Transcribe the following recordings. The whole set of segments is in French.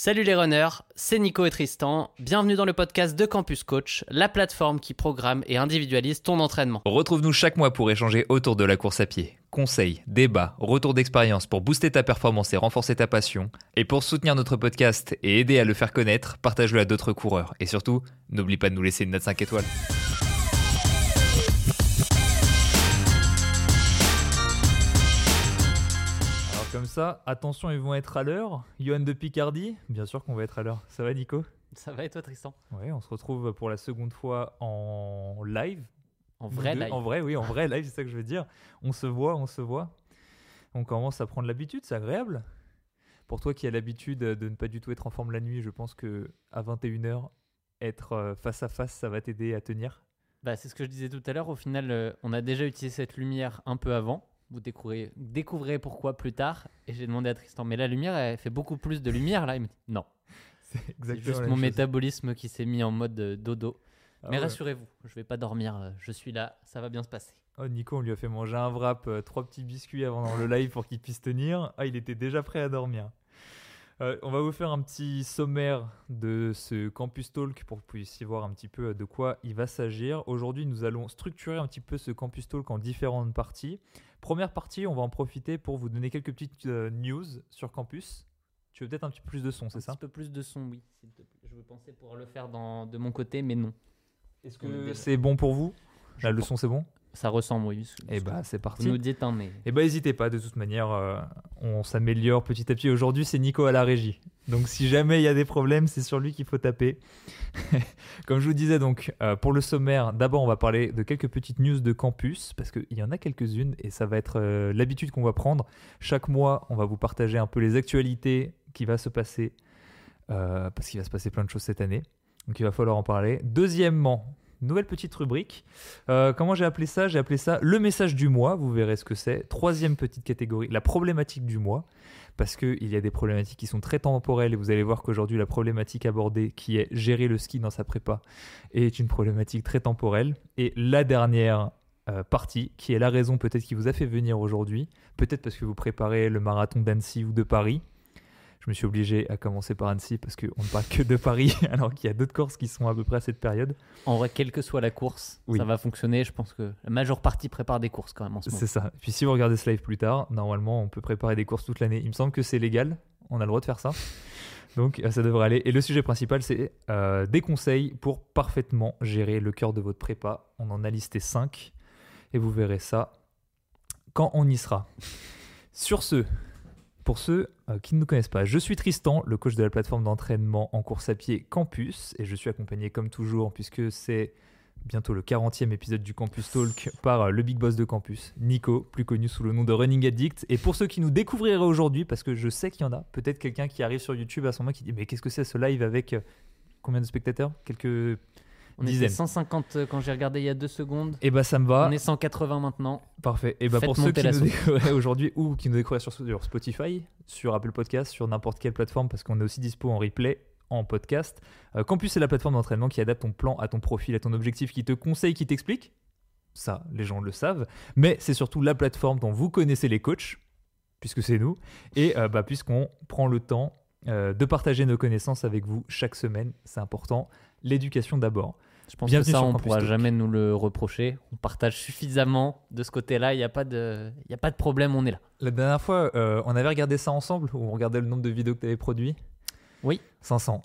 Salut les runners, c'est Nico et Tristan. Bienvenue dans le podcast de Campus Coach, la plateforme qui programme et individualise ton entraînement. Retrouve-nous chaque mois pour échanger autour de la course à pied. Conseils, débats, retours d'expérience pour booster ta performance et renforcer ta passion. Et pour soutenir notre podcast et aider à le faire connaître, partage-le à d'autres coureurs. Et surtout, n'oublie pas de nous laisser une note 5 étoiles. Comme ça, attention, ils vont être à l'heure. Johan de Picardie, bien sûr qu'on va être à l'heure. Ça va Nico? Ça va et toi Tristan? Oui, on se retrouve pour la seconde fois en live. En vrai live En vrai, oui, en vrai live, c'est ça que je veux dire. On se voit, on se voit. On commence à prendre l'habitude, c'est agréable. Pour toi qui as l'habitude de ne pas du tout être en forme la nuit, je pense que à 21h, être euh, face à face, ça va t'aider à tenir? Bah, c'est ce que je disais tout à l'heure. Au final, euh, on a déjà utilisé cette lumière un peu avant. Vous découvrirez pourquoi plus tard. Et j'ai demandé à Tristan, mais la lumière, elle fait beaucoup plus de lumière là. Il me dit, non, C'est exactement juste la mon chose. métabolisme qui s'est mis en mode euh, dodo. Ah mais ouais. rassurez-vous, je vais pas dormir. euh, Je suis là, ça va bien se passer. Oh, Nico, on lui a fait manger un wrap, euh, trois petits biscuits avant dans le live pour qu'il puisse tenir. Ah, il était déjà prêt à dormir. Euh, on va vous faire un petit sommaire de ce Campus Talk pour que vous puissiez voir un petit peu euh, de quoi il va s'agir. Aujourd'hui, nous allons structurer un petit peu ce Campus Talk en différentes parties. Première partie, on va en profiter pour vous donner quelques petites euh, news sur campus. Tu veux peut-être un petit peu plus de son, c'est Un ça petit peu plus de son, oui. Je pensais pouvoir le faire dans, de mon côté, mais non. Est-ce que c'est bon pour vous? La leçon, c'est bon? Ça ressemble, oui. Eh bah, c'est parti. Vous nous dites, hein, mais. Eh ben n'hésitez pas, de toute manière, euh, on s'améliore petit à petit. Aujourd'hui, c'est Nico à la régie. Donc si jamais il y a des problèmes, c'est sur lui qu'il faut taper. Comme je vous disais, donc, euh, pour le sommaire, d'abord, on va parler de quelques petites news de campus, parce qu'il y en a quelques-unes, et ça va être euh, l'habitude qu'on va prendre. Chaque mois, on va vous partager un peu les actualités qui va se passer, parce qu'il va se passer plein de choses cette année. Donc il va falloir en parler. Deuxièmement, nouvelle petite rubrique. Euh, comment j'ai appelé ça? J'ai appelé ça le message du mois. Vous verrez ce que c'est. Troisième petite catégorie, la problématique du mois. Parce qu'il y a des problématiques qui sont très temporelles et vous allez voir qu'aujourd'hui, la problématique abordée, qui est gérer le ski dans sa prépa, est une problématique très temporelle. Et la dernière euh, partie, qui est la raison peut-être qui vous a fait venir aujourd'hui, peut-être parce que vous préparez le marathon d'Annecy ou de Paris. Je me suis obligé à commencer par Annecy parce qu'on ne parle que de Paris, alors qu'il y a d'autres courses qui sont à peu près à cette période. En vrai, quelle que soit la course, Oui. ça va fonctionner. Je pense que la majeure partie prépare des courses quand même en ce moment. C'est ça. Puis si vous regardez ce live plus tard, normalement, on peut préparer des courses toute l'année. Il me semble que c'est légal. On a le droit de faire ça. Donc euh, ça devrait aller. Et le sujet principal, c'est euh, des conseils pour parfaitement gérer le cœur de votre prépa. On en a listé 5. Et vous verrez ça quand on y sera. Sur ce, pour ceux euh, qui ne nous connaissent pas, je suis Tristan, le coach de la plateforme d'entraînement en course à pied Campus. Et je suis accompagné comme toujours, puisque c'est bientôt le 40e épisode du Campus Talk par euh, le big boss de campus, Nico, plus connu sous le nom de Running Addict. Et pour ceux qui nous découvriraient aujourd'hui, parce que je sais qu'il y en a, peut-être quelqu'un qui arrive sur YouTube à ce moment qui dit Mais qu'est-ce que c'est ce live avec euh, combien de spectateurs? Quelques. On était dizaines. 150 euh, quand j'ai regardé il y a deux secondes. Eh bah ça me va. On est 180 maintenant. Parfait. Et bah Faites pour ceux qui nous sauce. découvriraient aujourd'hui ou qui nous découvriraient sur, sur Spotify, sur Apple Podcast, sur n'importe quelle plateforme, parce qu'on est aussi dispo en replay, en podcast. Euh, Campus, c'est la plateforme d'entraînement qui adapte ton plan à ton profil, à ton objectif, qui te conseille, qui t'explique. Ça, les gens le savent. Mais c'est surtout la plateforme dont vous connaissez les coachs, puisque c'est nous, et euh, bah, puisqu'on prend le temps euh, de partager nos connaissances avec vous chaque semaine. C'est important. L'éducation d'abord. Je pense Bienvenue que ça, on Campus pourra jamais nous le reprocher. On partage suffisamment de ce côté-là. Il n'y a, pas de... il y a pas de problème, on est là. La dernière fois, euh, on avait regardé ça ensemble, où on regardait le nombre de vidéos que tu avais produit? Oui. 500.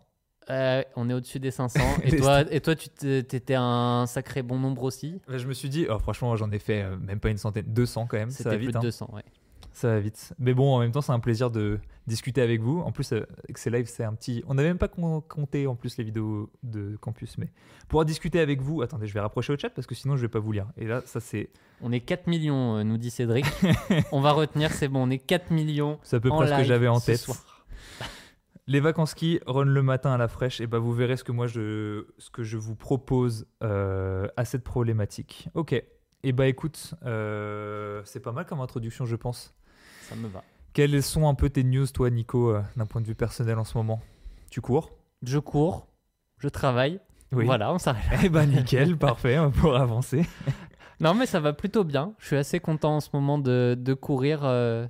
Euh, on est au-dessus des 500. Et toi, et toi tu t'étais un sacré bon nombre aussi? Bah, je me suis dit, oh, franchement, j'en ai fait euh, même pas une centaine, 200 quand même, C'était plus vite. de hein. 200, ouais. Ça va vite. Mais bon, en même temps, c'est un plaisir de discuter avec vous. En plus, euh, avec ces lives, c'est un petit. On n'avait même pas compté en plus les vidéos de campus, mais pouvoir discuter avec vous. Attendez, je vais rapprocher au chat parce que sinon, je vais pas vous lire. Et là, ça, c'est. On est 4 millions, euh, nous dit Cédric. on va retenir, c'est bon, on est 4 millions. C'est à peu En près ce que j'avais en tête. soir. Les vacances ski, run le matin à la fraîche, et bah vous verrez ce que moi je, ce que je vous propose euh, à cette problématique. Ok. Et bah écoute, euh, c'est pas mal comme introduction, je pense. Ça me va. Quelles sont un peu tes news, toi, Nico, euh, d'un point de vue personnel en ce moment? Tu cours? Je cours, je travaille. Oui. Voilà, on s'arrête. Eh ben nickel, parfait, on va pouvoir avancer. Non, mais ça va plutôt bien. Je suis assez content en ce moment de, de courir. euh,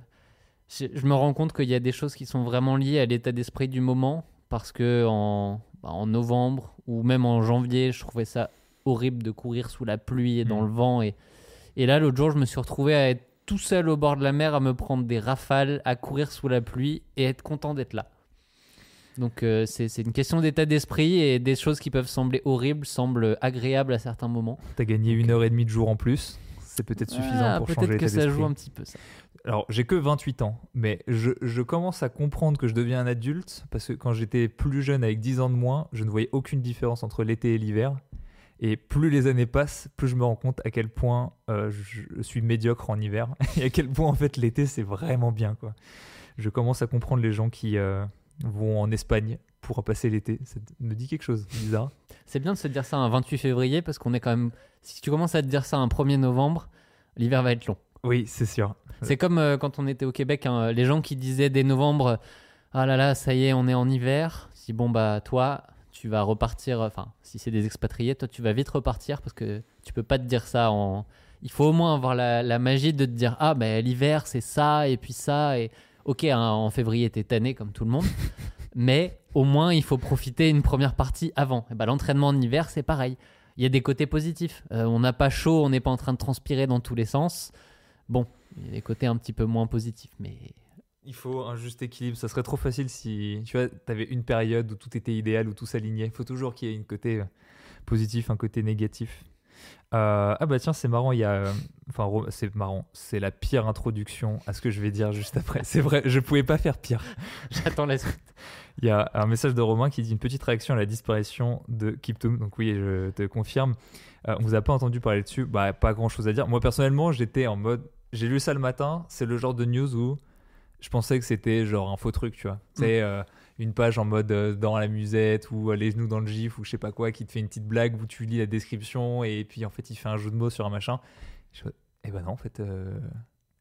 je, je me rends compte qu'il y a des choses qui sont vraiment liées à l'état d'esprit du moment. parce que en, bah, en novembre ou même en janvier, je trouvais ça horrible de courir sous la pluie et dans Mm. le vent. Et, et là, l'autre jour, je me suis retrouvé à être tout seul au bord de la mer, à me prendre des rafales, à courir sous la pluie et être content d'être là. Donc euh, c'est une question d'état d'esprit et des choses qui peuvent sembler horribles semblent agréables à certains moments. T'as gagné une heure et demie de jour en plus. C'est peut-être suffisant pour changer Peut-être que ça joue un petit peu ça. Alors, j'ai que 28 ans, mais je, je commence à comprendre que je deviens un adulte parce que quand j'étais plus jeune, avec 10 ans de moins, je ne voyais aucune différence entre l'été et l'hiver. Et plus les années passent, plus je me rends compte à quel point euh, je suis médiocre en hiver et à quel point en fait l'été c'est vraiment bien. Quoi. Je commence à comprendre les gens qui euh, vont en Espagne pour passer l'été. Ça me dit quelque chose bizarre. C'est bien de se dire ça un 28 février parce qu'on est quand même. Si tu commences à te dire ça un 1er novembre, l'hiver va être long. Oui, c'est sûr. C'est comme euh, quand on était au Québec, hein, les gens qui disaient dès novembre Ah là là, ça y est, on est en hiver. Dis Bon, bah, toi, tu vas repartir. Enfin, si c'est des expatriés, toi, tu vas vite repartir parce que tu peux pas te dire ça en. Il faut au moins avoir la, la magie de te dire Ah, ben l'hiver, c'est ça, et puis ça. Et ok, hein, en février, t'es tanné comme tout le monde. mais au moins, il faut profiter une première partie avant. Et ben, L'entraînement en hiver, c'est pareil. Il y a des côtés positifs. Euh, on n'a pas chaud, on n'est pas en train de transpirer dans tous les sens. Bon, il y a des côtés un petit peu moins positifs, mais Il faut un juste équilibre. Ça serait trop facile si tu vois, avais une période où tout était idéal, où tout s'alignait. Il faut toujours qu'il y ait un côté euh, positif, un côté négatif. Euh, ah bah tiens, c'est marrant. Il y a, euh, enfin, c'est marrant. C'est la pire introduction à ce que je vais dire juste après. C'est vrai, je pouvais pas faire pire. j'attends la suite. Il y a un message de Romain qui dit une petite réaction à la disparition de Kiptoum. Donc oui, je te confirme. Euh, on vous a pas entendu parler dessus. Bah pas grand chose à dire. Moi personnellement, j'étais en mode, j'ai lu ça le matin. C'est le genre de news où je pensais que c'était genre un faux truc, tu vois. C'est euh, une page en mode euh, dans la musette ou euh, les genoux dans le gif ou je sais pas quoi qui te fait une petite blague où tu lis la description et puis en fait il fait un jeu de mots sur un machin. Je eh ben non, en fait, euh,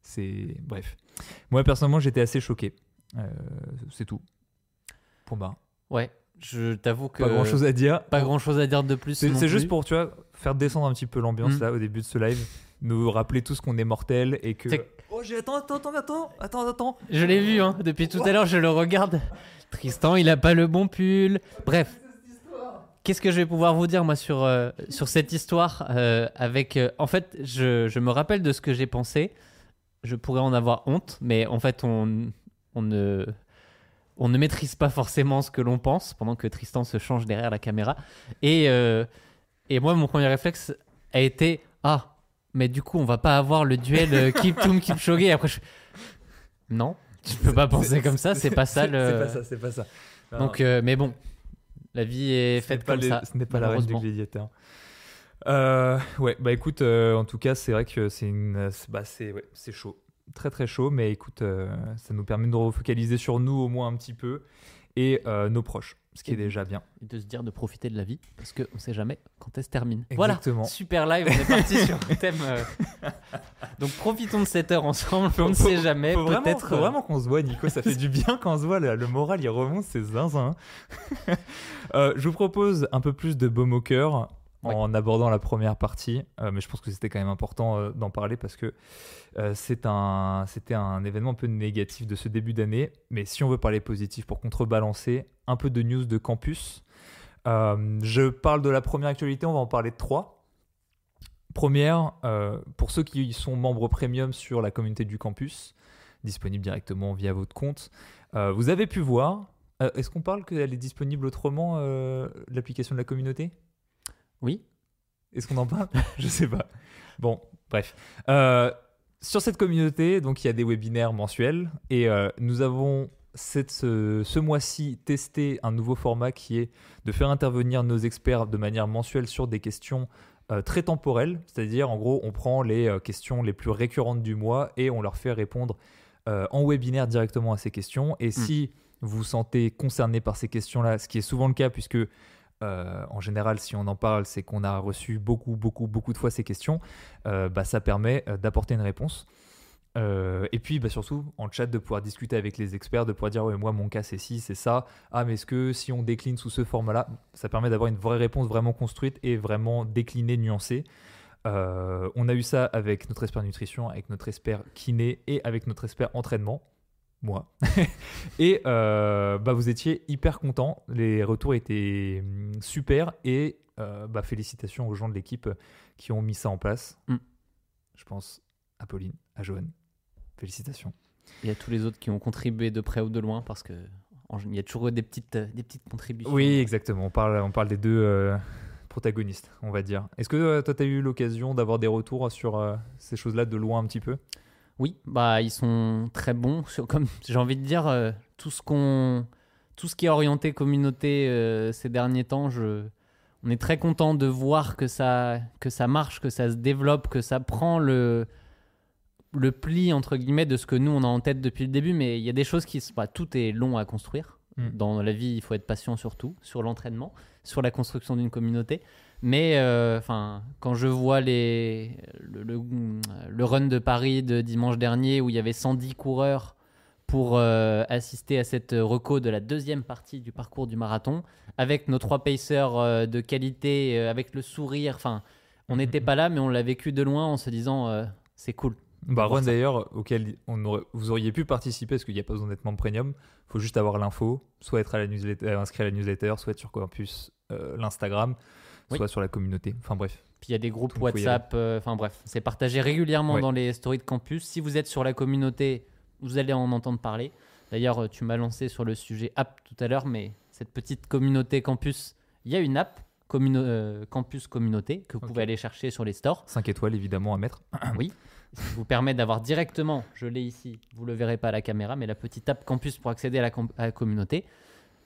c'est bref. Moi personnellement, j'étais assez choqué. Euh, c'est tout. Point barre. Ouais, je t'avoue que Pas grand chose à dire. pas grand chose à dire de plus. C'est juste pour, tu vois, faire descendre un petit peu l'ambiance Mm. là au début de ce live. Nous rappeler tous qu'on est mortel et que. Oh, j'ai. Attends, attends, attends, attends, attends. Je l'ai vu, hein, depuis tout à l'heure, je le regarde. Tristan, il a pas le bon pull. Bref. Qu'est-ce que je vais pouvoir vous dire, moi, sur, euh, sur cette histoire euh, avec... euh, en fait, je, je me rappelle de ce que j'ai pensé. Je pourrais en avoir honte, mais en fait, on, on, ne, on ne maîtrise pas forcément ce que l'on pense pendant que Tristan se change derrière la caméra. Et, et moi, mon premier réflexe a été Ah, mais du coup, on va pas avoir le duel euh, Kiptoum Kipchoge. Après, je... Non, tu peux pas penser comme ça, c'est pas ça le. C'est pas ça, c'est pas ça. Non, Donc, euh, mais bon, la vie est ce faite pas comme les- ça. Ce n'est pas la reine du malheureusement. gladiateur. Euh, ouais, bah écoute, euh, en tout cas, c'est vrai que c'est une, bah c'est, ouais, c'est chaud, très très chaud, mais écoute, ça nous permet de nous refocaliser sur nous au moins un petit peu et nos proches, ce qui est déjà bien. Et de se dire de profiter de la vie, parce qu'on sait jamais quand elle se termine. Exactement. Voilà, super live, on est parti sur un thème. euh, Donc profitons de cette heure ensemble, on ne sait jamais, Faut vraiment, peut-être. faut euh, vraiment qu'on se voit, Nico. Ça fait du bien quand on se voit. Le, le moral, il remonte, c'est zinzin. Euh, je vous propose un peu plus de baume au cœur Ouais. en abordant la première partie. Euh, mais je pense que c'était quand même important euh, d'en parler parce que euh, c'est un, c'était un événement un peu négatif de ce début d'année. Mais si on veut parler positif pour contrebalancer, un peu de news de campus. Je parle de la première actualité, on va en parler de trois. Première, pour ceux qui sont membres premium sur la communauté du campus, disponible directement via votre compte, vous avez pu voir. euh, Est-ce qu'on parle qu'elle est disponible autrement, euh, l'application de la communauté? Oui, Est-ce qu'on en parle? Je sais pas. Bon, bref. Euh, sur cette communauté, donc il y a des webinaires mensuels et euh, nous avons cette, ce, ce mois-ci testé un nouveau format qui est de faire intervenir nos experts de manière mensuelle sur des questions euh, très temporelles, c'est-à-dire en gros on prend les questions les plus récurrentes du mois et on leur fait répondre en webinaire directement à ces questions. Et si vous vous sentez concerné par ces questions-là, ce qui est souvent le cas puisque euh, en général, si on en parle, c'est qu'on a reçu beaucoup, beaucoup, beaucoup de fois ces questions. Euh, bah, ça permet euh, d'apporter une réponse. Et puis, bah, surtout, en chat, de pouvoir discuter avec les experts, de pouvoir dire Ouais, moi, mon cas, c'est ci, c'est ça. Ah, mais est-ce que si on décline sous ce format-là, ça permet d'avoir une vraie réponse vraiment construite et vraiment déclinée, nuancée. On a eu ça avec notre expert nutrition, avec notre expert kiné et avec notre expert entraînement. Moi. et euh, bah, vous étiez hyper content. Les retours étaient hum, super. Et euh, bah, félicitations aux gens de l'équipe qui ont mis ça en place. Mm. Je pense à Pauline, à Johan. Félicitations. Et à tous les autres qui ont contribué de près ou de loin parce que en- il y a toujours des petites, euh, des petites contributions. Oui, exactement. On parle, on parle des deux euh, protagonistes, on va dire. Est-ce que euh, toi, tu as eu l'occasion d'avoir des retours sur euh, ces choses-là de loin un petit peu? Oui, bah ils sont très bons. Comme j'ai envie de dire, euh, tout ce qu'on, tout ce qui est orienté communauté euh, ces derniers temps, je, on est très content de voir que ça, que ça marche, que ça se développe, que ça prend le, le pli entre guillemets de ce que nous on a en tête depuis le début. Mais il y a des choses qui, bah, tout est long à construire. Mm. Dans la vie, il faut être patient surtout sur l'entraînement, sur la construction d'une communauté. Mais euh, enfin, quand je vois les, le, le, le run de Paris de dimanche dernier où il y avait 110 coureurs pour euh, assister à cette reco de la deuxième partie du parcours du marathon, avec nos trois pacers euh, de qualité, avec le sourire, enfin, on n'était pas là, mais on l'a vécu de loin en se disant c'est cool. Bah, Run d'ailleurs, auquel on aurait- vous auriez pu participer parce qu'il n'y a pas besoin d'être membre premium. Il faut juste avoir l'info, soit être à la newsletter, inscrit à la newsletter, soit être sur Campus, l'Instagram, Oui. soit sur la communauté. Enfin bref. Puis il y a des groupes Donc, WhatsApp, euh, enfin bref, c'est partagé régulièrement Ouais. dans les stories de campus. Si vous êtes sur la communauté, vous allez en entendre parler. D'ailleurs, euh, tu m'as lancé sur le sujet app tout à l'heure, mais cette petite communauté campus, il y a une app, euh, campus communauté, que vous pouvez aller chercher sur les stores. 5 étoiles évidemment à mettre. Ça vous permet d'avoir directement, je l'ai ici, vous le verrez pas à la caméra, mais la petite app campus pour accéder à la, com- à la communauté.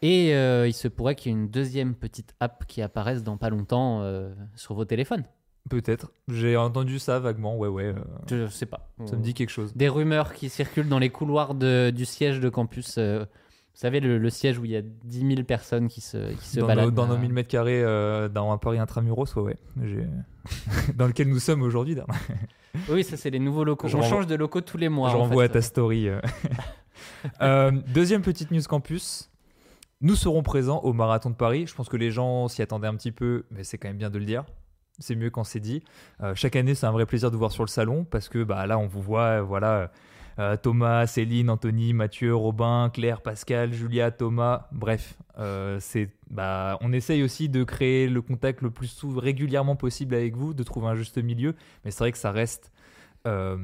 Et euh, il se pourrait qu'il y ait une deuxième petite app qui apparaisse dans pas longtemps euh, sur vos téléphones. Peut-être. J'ai entendu ça vaguement, ouais, ouais. euh, Je sais pas. ça me dit quelque chose. des rumeurs qui circulent dans les couloirs de- du siège de campus. euh, vous savez, le, le siège où il y a 10 000 personnes qui se, qui se Dans, baladent. nos, dans nos euh, 1000 mètres carrés euh, dans un Paris intramuros, ouais, ouais. J'ai- dans lequel nous sommes aujourd'hui. d'ailleurs. Oui, ça, c'est les nouveaux locaux. Je On renvoie- change de locaux tous les mois. Je en renvoie fait. à ta story. euh. Euh, deuxième petite news campus. Nous serons présents au marathon de Paris. Je pense que les gens s'y attendaient un petit peu, mais c'est quand même bien de le dire. C'est mieux quand c'est dit. Euh, chaque année, c'est un vrai plaisir de vous voir sur le salon parce que bah, là, on vous voit, euh, voilà, euh, Thomas, Céline, Anthony, Mathieu, Robin, Claire, Pascal, Julia, Thomas. Bref, euh, c'est, bah, on essaye aussi de créer le contact le plus régulièrement possible avec vous, de trouver un juste milieu. Mais c'est vrai que ça reste euh,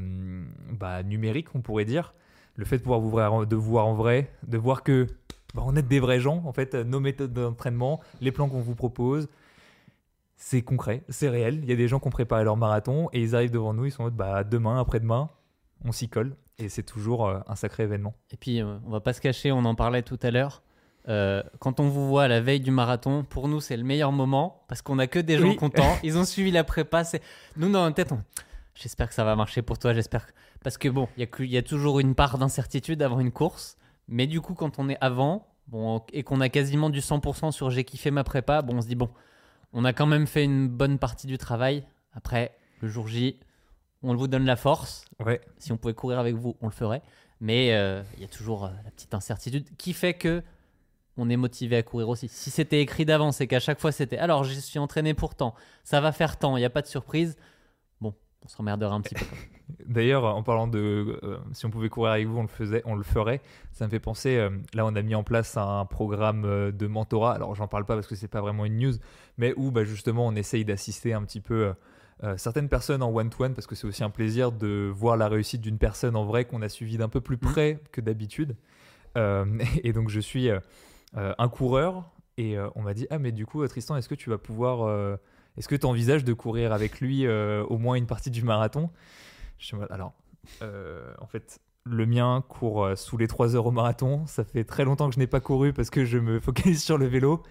bah, numérique, on pourrait dire. Le fait de pouvoir vous voir, de vous voir en vrai, de voir que bah, on est des vrais gens, en fait, nos méthodes d'entraînement, les plans qu'on vous propose, c'est concret, c'est réel. Il y a des gens qui ont préparé leur marathon et ils arrivent devant nous, ils sont en mode bah, demain, après-demain, on s'y colle. Et c'est toujours euh, un sacré événement. Et puis, euh, on va pas se cacher, on en parlait tout à l'heure. Euh, quand on vous voit à la veille du marathon, pour nous, c'est le meilleur moment parce qu'on a que des gens Oui. contents. Ils ont suivi la prépa. Nous, dans notre tête, on- j'espère que ça va marcher pour toi. J'espère parce que bon, y, il y a toujours une part d'incertitude avant une course. Mais du coup, quand on est avant, bon, et qu'on a quasiment du 100% sur j'ai kiffé ma prépa, bon, on se dit bon, on a quand même fait une bonne partie du travail. Après, le jour J, on vous donne la force. Ouais, Si on pouvait courir avec vous, on le ferait. Mais euh, il y a toujours euh, la petite incertitude qui fait que on est motivé à courir aussi. Si c'était écrit d'avance et qu'à chaque fois c'était alors je suis entraîné pour tant, ça va faire tant, il n'y a pas de surprise, on s'emmerdera un petit peu. D'ailleurs, en parlant de euh, si on pouvait courir avec vous, on le faisait, on le ferait. Ça me fait penser. euh, là, on a mis en place un programme euh, de mentorat. Alors, j'en parle pas parce que c'est pas vraiment une news, mais où bah, justement on essaye d'assister un petit peu certaines personnes en one-to-one parce que c'est aussi un plaisir de voir la réussite d'une personne en vrai qu'on a suivi d'un peu plus près que d'habitude. Et donc, je suis un coureur et on m'a dit ah mais du coup Tristan, est-ce que tu vas pouvoir est-ce que tu envisages de courir avec lui euh, au moins une partie du marathon? Je Alors, euh, en fait, le mien court euh, sous les 3 heures au marathon. Ça fait très longtemps que je n'ai pas couru parce que je me focalise sur le vélo.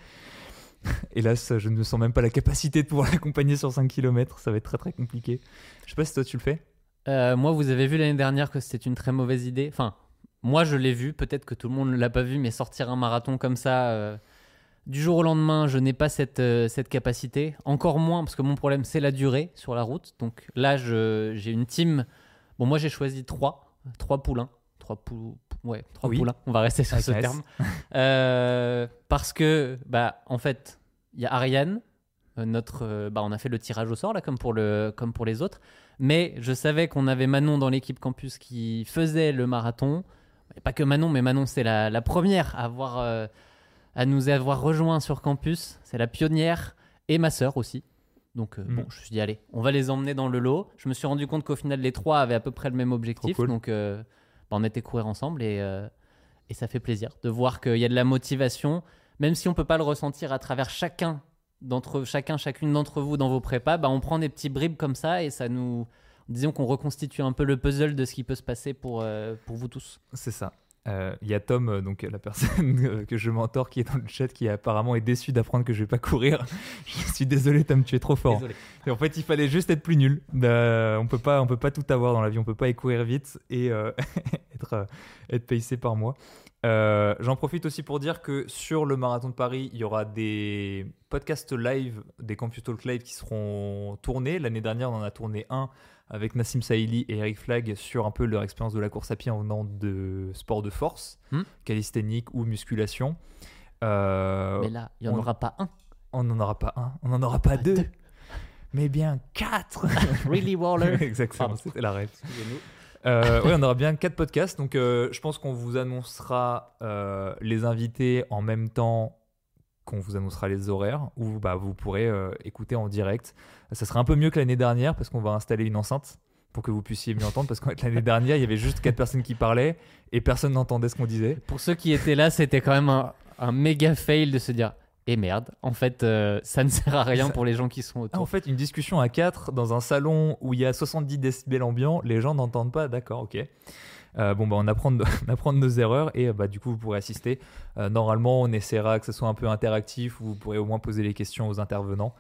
Hélas, je ne sens même pas la capacité de pouvoir l'accompagner sur 5 km. Ça va être très très compliqué. Je sais pas si toi tu le fais. Moi, vous avez vu l'année dernière que c'était une très mauvaise idée. Enfin, moi je l'ai vu, peut-être que tout le monde ne l'a pas vu, mais sortir un marathon comme ça. Du jour au lendemain, je n'ai pas cette, euh, cette capacité. Encore moins, parce que mon problème, c'est la durée sur la route. Donc là, j'ai une team. Bon, moi, j'ai choisi trois, trois poulains. Trois, pou... ouais, trois Oui. poulains, on va rester sur ce terme. Euh, parce que, bah, en fait, il y a Ariane. euh, Notre, bah, on a fait le tirage au sort, là, comme pour, le, comme pour les autres. Mais je savais qu'on avait Manon dans l'équipe campus qui faisait le marathon. pas que Manon, mais Manon, c'est la, la première à, avoir, euh, à nous avoir rejoints sur campus. C'est la pionnière et ma sœur aussi. Donc, euh, Mm. bon, je me suis dit, allez, on va les emmener dans le lot. Je me suis rendu compte qu'au final, les trois avaient à peu près le même objectif. Cool. Donc, euh, bah, on était courir ensemble et, euh, et ça fait plaisir de voir qu'il y a de la motivation, même si on peut pas le ressentir à travers chacun d'entre chacun, chacune d'entre vous dans vos prépas. Bah, on prend des petits bribes comme ça et ça nous. Disons qu'on reconstitue un peu le puzzle de ce qui peut se passer pour, pour vous tous. C'est ça. Euh, Il y a Tom, euh, donc la personne euh, que je mentor, qui est dans le chat, qui apparemment est déçu d'apprendre que je vais pas courir. je suis désolé, Tom, tu es trop fort. Désolé. Et en fait, il fallait juste être plus nul. Euh, on peut pas, on peut pas tout avoir dans la vie. On peut pas y courir vite et euh, être, être pacé par moi. J'en profite aussi pour dire que sur le marathon de Paris, il y aura des podcasts live, des Campus Talk live qui seront tournés. L'année dernière, on en a tourné un avec Nassim Saïli et Eric Flag sur un peu leur expérience de la course à pied en venant de sport de force, Hmm. calisthénique ou musculation. Euh, Mais là, il n'y en on- aura pas un. on n'en aura pas un, on n'en aura pas Pas deux, deux. mais bien quatre. Really, Waller? Exactement, c'était la rêve. Euh, ouais, on aura bien quatre podcasts. Donc, euh, je pense qu'on vous annoncera euh, les invités en même temps qu'on vous annoncera les horaires, où bah, vous pourrez euh, écouter en direct. Ça sera un peu mieux que l'année dernière parce qu'on va installer une enceinte pour que vous puissiez mieux entendre. Parce que l'année dernière, il y avait juste quatre personnes qui parlaient et personne n'entendait ce qu'on disait. Pour ceux qui étaient là, c'était quand même un, un méga fail de se dire et merde, en fait, euh, ça ne sert à rien Ça- pour les gens qui sont Ah, autour. en fait, une discussion à quatre dans un salon où il y a 70 décibels ambiants, les gens n'entendent pas. D'accord, ok. Euh, bon, bah, on apprend de, on apprend de nos erreurs et euh, bah, du coup, vous pourrez assister. Euh, normalement, on essaiera que ce soit un peu interactif où vous pourrez au moins poser les questions aux intervenants.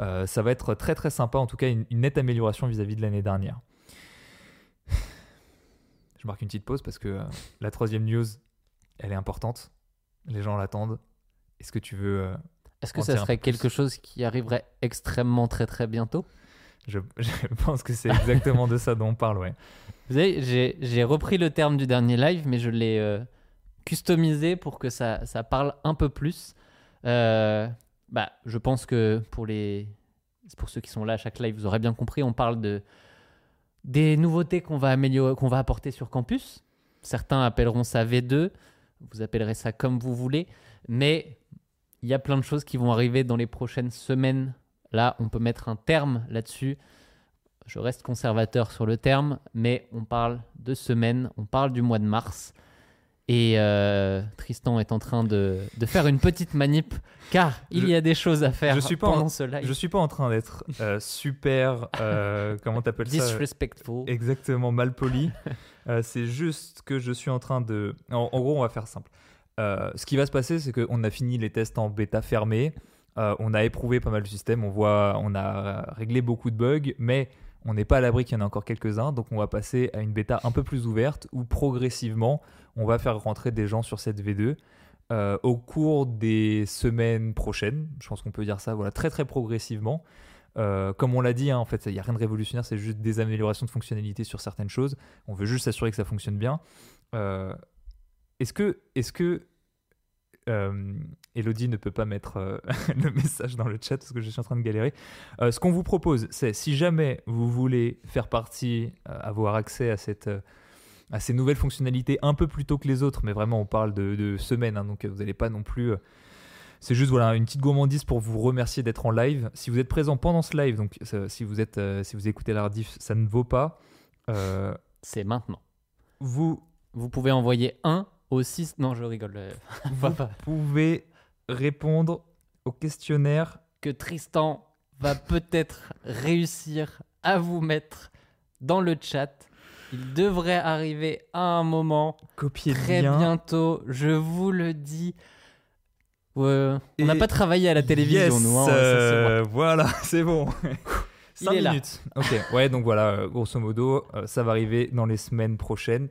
Euh, ça va être très très sympa, en tout cas, une, une nette amélioration vis-à-vis de l'année dernière. Je marque une petite pause parce que la troisième news, elle est importante. Les gens l'attendent. Est-ce que tu veux. Est-ce que ça serait quelque chose qui arriverait extrêmement très très bientôt? Je, pense que c'est exactement de ça dont on parle, ouais. Vous savez, j'ai repris le terme du dernier live, mais je l'ai euh, customisé pour que ça, ça parle un peu plus. Euh, bah, je pense que pour, les, pour ceux qui sont là à chaque live, vous aurez bien compris, on parle de, des nouveautés qu'on va, améliorer, qu'on va apporter sur campus. Certains appelleront ça V2, vous appellerez ça comme vous voulez, mais il y a plein de choses qui vont arriver dans les prochaines semaines. Là, on peut mettre un terme là-dessus. Je reste conservateur sur le terme, mais on parle de semaines, on parle du mois de mars. Et euh, Tristan est en train de, de faire une petite manip, car il Je- y a des choses à faire je suis pas pendant en- ce live. Je suis pas en train d'être euh, super. euh, comment t'appelles ça? Disrespectful. Exactement mal poli. C'est juste que je suis en train de. En, en gros, on va faire simple. Ce qui va se passer, c'est qu'on a fini les tests en bêta fermée. Euh, on a éprouvé pas mal le système. On voit, on a réglé beaucoup de bugs, mais on n'est pas à l'abri qu'il y en a encore quelques-uns. Donc, on va passer à une bêta un peu plus ouverte où progressivement, on va faire rentrer des gens sur cette V2 euh, au cours des semaines prochaines. Je pense qu'on peut dire ça, voilà, très très progressivement. Euh, comme on l'a dit, hein, en fait, il n'y a rien de révolutionnaire, c'est juste des améliorations de fonctionnalité sur certaines choses. On veut juste s'assurer que ça fonctionne bien. Est-ce que, Elodie ne peut pas mettre euh, le message dans le chat parce que je suis en train de galérer. Euh, ce qu'on vous propose, c'est si jamais vous voulez faire partie, euh, avoir accès à cette à ces nouvelles fonctionnalités un peu plus tôt que les autres, mais vraiment on parle de, de semaines, hein, donc vous n'allez pas non plus. c'est juste voilà une petite gourmandise pour vous remercier d'être en live. Si vous êtes présent pendant ce live, donc si vous êtes si vous écoutez la rediff, ça ne vaut pas. C'est maintenant. vous Vous pouvez envoyer un au 6. Non, je rigole. vous pouvez répondre au questionnaire. que Tristan va peut-être réussir à vous mettre dans le chat. Il devrait arriver à un moment Copiez très bien. bientôt, je vous le dis. Ouais, on n'a pas travaillé à la télévision, Yes, nous. hein, ça, euh, voilà, c'est bon. Il 5 est là. minutes. Ok, ouais, donc voilà, euh, grosso modo, euh, ça va arriver dans les semaines prochaines.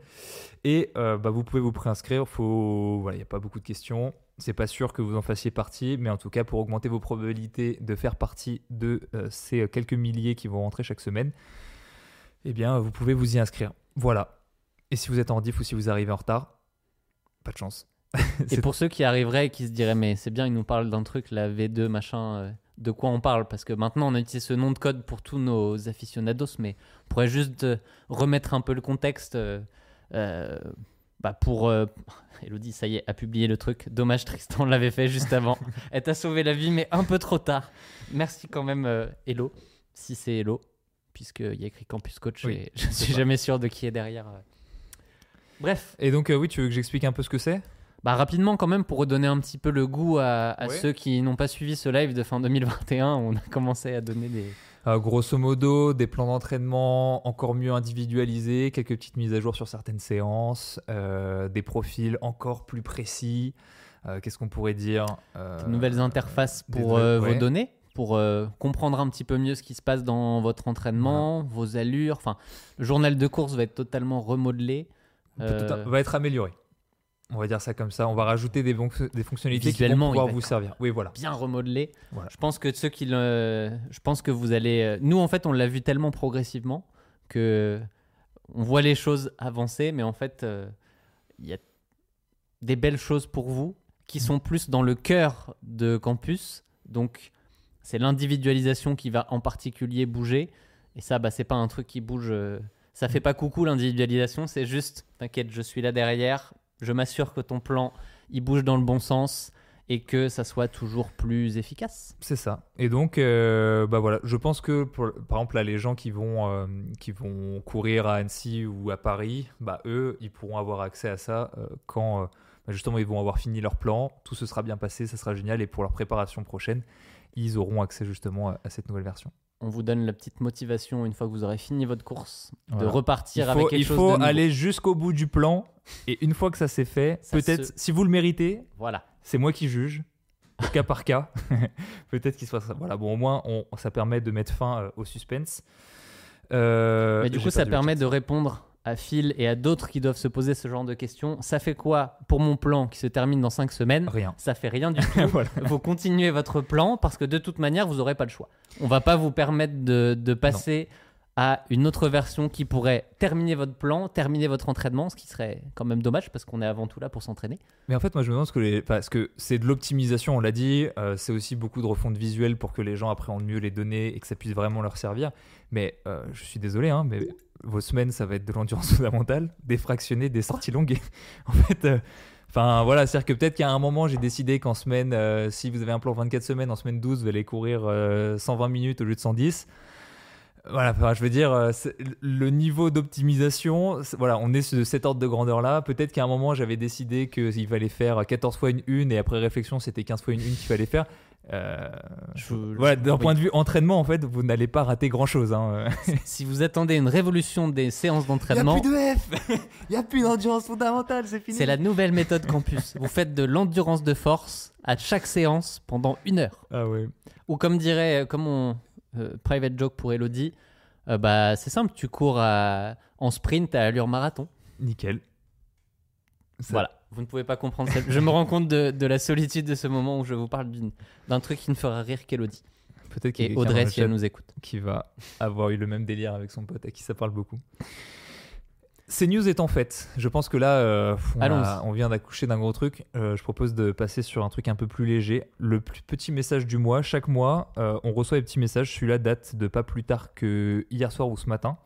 Et euh, bah, vous pouvez vous préinscrire. Faut... Voilà, il n'y a pas beaucoup de questions. C'est pas sûr que vous en fassiez partie, mais en tout cas, pour augmenter vos probabilités de faire partie de euh, ces quelques milliers qui vont rentrer chaque semaine, eh bien, vous pouvez vous y inscrire. Voilà. Et si vous êtes en diff ou si vous arrivez en retard, pas de chance. Et pour ceux qui arriveraient et qui se diraient, mais c'est bien, ils nous parlent d'un truc, la V2, machin, euh, de quoi on parle? Parce que maintenant, on utilise ce nom de code pour tous nos aficionados, mais on pourrait juste euh, remettre un peu le contexte. euh, euh, bah pour. euh, Elodie, ça y est, a publié le truc. Dommage, Tristan l'avait fait juste avant. Elle t'a sauvé la vie, mais un peu trop tard. Merci quand même, euh, Hello, si c'est Hello, puisqu'il y a écrit Campus Coach Oui, et je sais suis pas. jamais sûr de qui est derrière. euh. Bref, Et donc, euh, oui, tu veux que j'explique un peu ce que c'est? Bah rapidement quand même pour redonner un petit peu le goût à, à Ouais. ceux qui n'ont pas suivi ce live de fin 2021, on a commencé à donner des. Euh, grosso modo, des plans d'entraînement encore mieux individualisés, quelques petites mises à jour sur certaines séances, euh, des profils encore plus précis. Euh, Qu'est-ce qu'on pourrait dire Euh, de nouvelles interfaces des pour ouais. vos données, pour euh, comprendre un petit peu mieux ce qui se passe dans votre entraînement, vos allures. Enfin, le journal de course va être totalement remodelé. Euh, va être amélioré. On va dire ça comme ça. On va rajouter des, des fonctionnalités qui vont pouvoir vous servir. Oui, voilà. bien remodelé. Voilà. Je pense que ceux qui le, je pense que vous allez. euh, Nous, en fait, on l'a vu tellement progressivement que on voit les choses avancer, mais en fait, euh, il y a des belles choses pour vous qui sont plus dans le cœur de campus. Donc, c'est l'individualisation qui va en particulier bouger. Et ça, bah, c'est pas un truc qui bouge. euh, Ça fait pas coucou l'individualisation, c'est juste, t'inquiète, je suis là derrière. Je m'assure que ton plan, il bouge dans le bon sens et que ça soit toujours plus efficace. C'est ça. Et donc, euh, bah voilà, je pense que, par exemple, là, les gens qui vont, euh, qui vont courir à Annecy ou à Paris, bah, eux, ils pourront avoir accès à ça euh, quand, bah, justement, ils vont avoir fini leur plan, tout se sera bien passé, ça sera génial, et pour leur préparation prochaine, ils auront accès justement à cette nouvelle version. On vous donne la petite motivation une fois que vous aurez fini votre course de repartir il faut, avec quelque il chose faut de nouveau. aller jusqu'au bout du plan, et une fois que ça s'est fait, peut-être, se- si vous le méritez, Voilà. c'est moi qui juge, cas par cas. Peut-être qu'il soit. Voilà, bon, au moins, on, ça permet de mettre fin euh, au suspense. Euh, Mais du coup, ça permet de répondre à Phil et à d'autres qui doivent se poser ce genre de questions. Ça fait quoi pour mon plan qui se termine dans 5 semaines? Rien. Ça fait rien du tout. voilà. vous continuez votre plan parce que de toute manière, vous n'aurez pas le choix. On va pas vous permettre de, de passer à une autre version qui pourrait terminer votre plan, terminer votre entraînement, ce qui serait quand même dommage parce qu'on est avant tout là pour s'entraîner. Mais en fait, moi, je me demande ce que les. Parce que c'est de l'optimisation, on l'a dit. euh, c'est aussi beaucoup de refonte visuelle pour que les gens appréhendent mieux les données et que ça puisse vraiment leur servir. Mais euh, je suis désolé, hein, mais vos semaines, ça va être de l'endurance fondamentale, des fractionnés, des sorties longues. en fait. euh, Enfin voilà, c'est-à-dire que peut-être qu'à un moment j'ai décidé qu'en semaine, euh, si vous avez un plan 24 semaines, en semaine 12, vous allez courir euh, 120 minutes au lieu de 110. Voilà, je veux dire, euh, le niveau d'optimisation, voilà, on est de cet ordre de grandeur-là. Peut-être qu'à un moment, j'avais décidé qu'il fallait faire 14 fois une une, et après réflexion, c'était 15 fois une une qu'il fallait faire. Euh, Je- voilà, d'un oui. point de vue entraînement, en fait, vous n'allez pas rater grand-chose. Hein. Si vous attendez une révolution des séances Il n'y a d'entraînement, plus de F Il n'y a plus d'endurance fondamentale, c'est fini c'est la nouvelle méthode campus. Vous faites de l'endurance de force à chaque séance pendant une heure. Ah ouais. Ou comme dirait, euh, comme on euh, private joke pour Elodie, euh, bah c'est simple, tu cours à- en sprint à allure marathon. Nickel. Ça- Voilà, vous ne pouvez pas comprendre. cette- Je me rends compte de, de la solitude de ce moment où je vous parle d'un truc qui ne fera rire qu'Elodie. Peut-être qu'il Audrey si elle nous écoute. qui va avoir eu le même délire avec son pote à qui ça parle beaucoup. Ces news étant faites, je pense que là, euh, on, a- Allons-y. on vient d'accoucher d'un gros truc. Euh, je propose de passer sur un truc un peu plus léger. Le plus petit message du mois. Chaque mois, euh, on reçoit des petits messages. Celui-là date de pas plus tard que hier soir ou ce matin.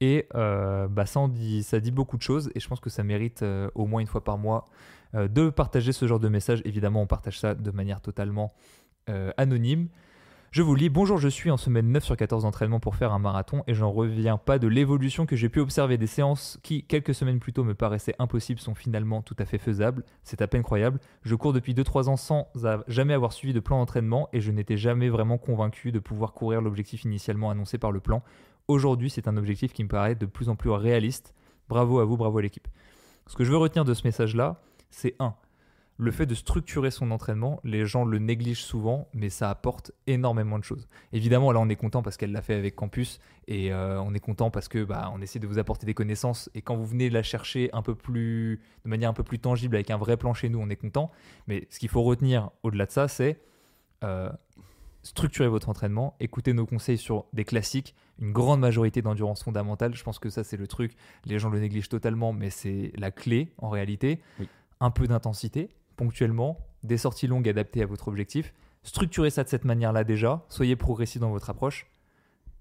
Et euh, bah, ça, dit, beaucoup de choses. Et je pense que ça mérite euh, au moins une fois par mois euh, de partager ce genre de message. Évidemment, on partage ça de manière totalement anonyme. Je vous lis, bonjour, je suis en semaine 9 sur 14 d'entraînement pour faire un marathon et j'en reviens pas de l'évolution que j'ai pu observer des séances qui, quelques semaines plus tôt, me paraissaient impossibles sont finalement tout à fait faisables. C'est à peine croyable. Je cours depuis 2-3 ans sans jamais avoir suivi de plan d'entraînement et je n'étais jamais vraiment convaincu de pouvoir courir l'objectif initialement annoncé par le plan. Aujourd'hui, c'est un objectif qui me paraît de plus en plus réaliste. Bravo à vous, bravo à l'équipe. Ce que je veux retenir de ce message-là, c'est 1 le fait de structurer son entraînement, les gens le négligent souvent, mais ça apporte énormément de choses. Évidemment, là, on est content parce qu'elle l'a fait avec Campus, et euh, on est content parce que bah, on essaie de vous apporter des connaissances, et quand vous venez la chercher un peu plus, de manière un peu plus tangible avec un vrai plan chez nous, on est content. Mais ce qu'il faut retenir au-delà de ça, c'est euh, structurer votre entraînement, écouter nos conseils sur des classiques, une grande majorité d'endurance fondamentale. Je pense que ça, c'est le truc. Les gens le négligent totalement, mais c'est la clé en réalité. Oui. Un peu d'intensité, ponctuellement, des sorties longues adaptées à votre objectif. Structurez ça de cette manière-là déjà. Soyez progressif dans votre approche.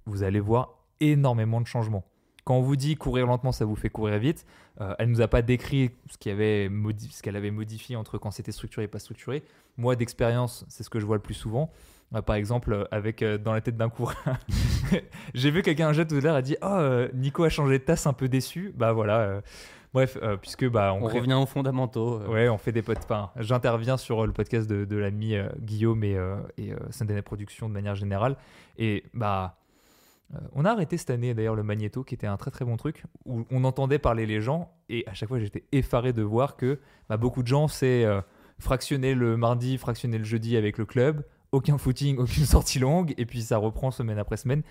Vous allez voir énormément de changements. Quand on vous dit courir lentement, ça vous fait courir vite, euh, elle nous a pas décrit ce qu'elle avait, modi- modifié entre quand c'était structuré et pas structuré. Moi, d'expérience, c'est ce que je vois le plus souvent. Euh, par exemple, euh, avec euh, dans la tête d'un coureur, j'ai vu quelqu'un un jet tout à l'heure a dit Oh, Nico a changé de tasse, un peu déçu. Bah voilà. bref, euh, puisque bah on, On crée- revient aux fondamentaux. euh. Ouais, on fait des potes. Enfin, j'interviens sur euh, le podcast de, de l'ami Guillaume et, et euh, Saint-Denis Productions de manière générale. Et bah, on a arrêté cette année d'ailleurs le magnéto, qui était un très très bon truc, où on entendait parler les gens. Et à chaque fois, j'étais effaré de voir que bah, beaucoup de gens, c'est euh, fractionner le mardi, fractionner le jeudi avec le club, aucun footing, aucune sortie longue, et puis ça reprend semaine après semaine.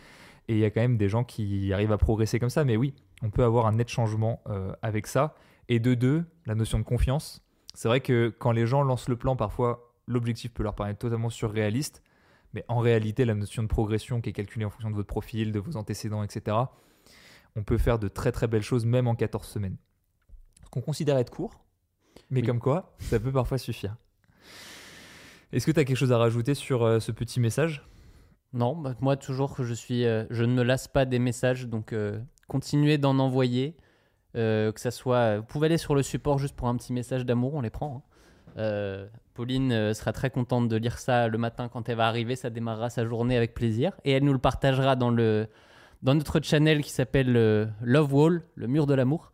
Et il y a quand même des gens qui arrivent à progresser comme ça. Mais oui, on peut avoir un net changement euh, avec ça. Et de deux, la notion de confiance. C'est vrai que quand les gens lancent le plan, parfois, l'objectif peut leur paraître totalement surréaliste. Mais en réalité, la notion de progression qui est calculée en fonction de votre profil, de vos antécédents, etc., on peut faire de très très belles choses même en 14 semaines. Ce qu'on considère être court, mais Oui. comme quoi, ça peut parfois suffire. Est-ce que tu as quelque chose à rajouter sur euh, ce petit message? Non, bah, moi toujours je suis, euh, je ne me lasse pas des messages, donc euh, continuez d'en envoyer, que ça soit. Vous pouvez aller sur le support juste pour un petit message d'amour, on les prend. hein. Euh, Pauline euh, sera très contente de lire ça le matin quand elle va arriver, ça démarrera sa journée avec plaisir et elle nous le partagera dans le dans notre channel qui s'appelle euh, Love Wall, le mur de l'amour.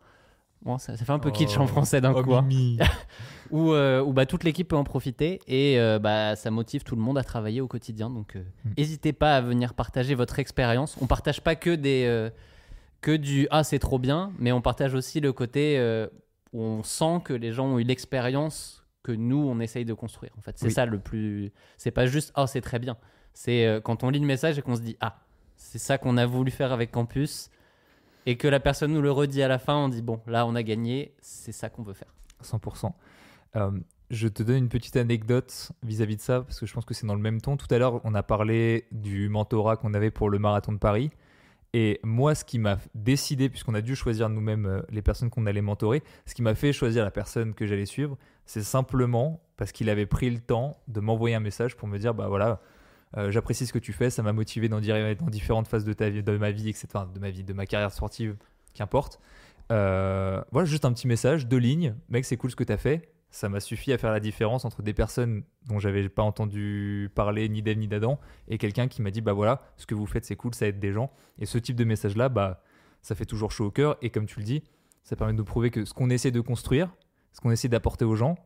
Bon, ça, ça fait un peu kitsch en Oh. français d'un Oh, coup. hein où, euh, où, bah, toute l'équipe peut en profiter et euh, bah, ça motive tout le monde à travailler au quotidien. Donc, euh, Mm. n'hésitez pas à venir partager votre expérience. On partage pas que des que du ah c'est trop bien, mais on partage aussi le côté où on sent que les gens ont eu l'expérience que nous on essaye de construire. En fait, c'est Oui. ça le plus. C'est pas juste ah c'est très bien. C'est euh, quand on lit le message et qu'on se dit ah c'est ça qu'on a voulu faire avec Campus et que la personne nous le redit à la fin. On dit bon là on a gagné, c'est ça qu'on veut faire. 100%. Euh, je te donne une petite anecdote vis-à-vis de ça, parce que je pense que c'est dans le même ton. Tout à l'heure, on a parlé du mentorat qu'on avait pour le marathon de Paris. Et moi, ce qui m'a décidé, puisqu'on a dû choisir nous-mêmes euh, les personnes qu'on allait mentorer, ce qui m'a fait choisir la personne que j'allais suivre, c'est simplement parce qu'il avait pris le temps de m'envoyer un message pour me dire, bah voilà, euh, j'apprécie ce que tu fais, ça m'a motivé dans, dans différentes phases de ta vie, de ma vie, etc., de ma vie, de ma carrière sportive, qu'importe. Euh, voilà, juste un petit message, deux lignes, mec, c'est cool ce que tu as fait. Ça m'a suffi à faire la différence entre des personnes dont j'avais pas entendu parler ni d'elle ni d'Adam et quelqu'un qui m'a dit bah voilà, ce que vous faites c'est cool, ça aide des gens. Et ce type de message là, bah ça fait toujours chaud au cœur et comme tu le dis, ça permet de prouver que ce qu'on essaie de construire, ce qu'on essaie d'apporter aux gens,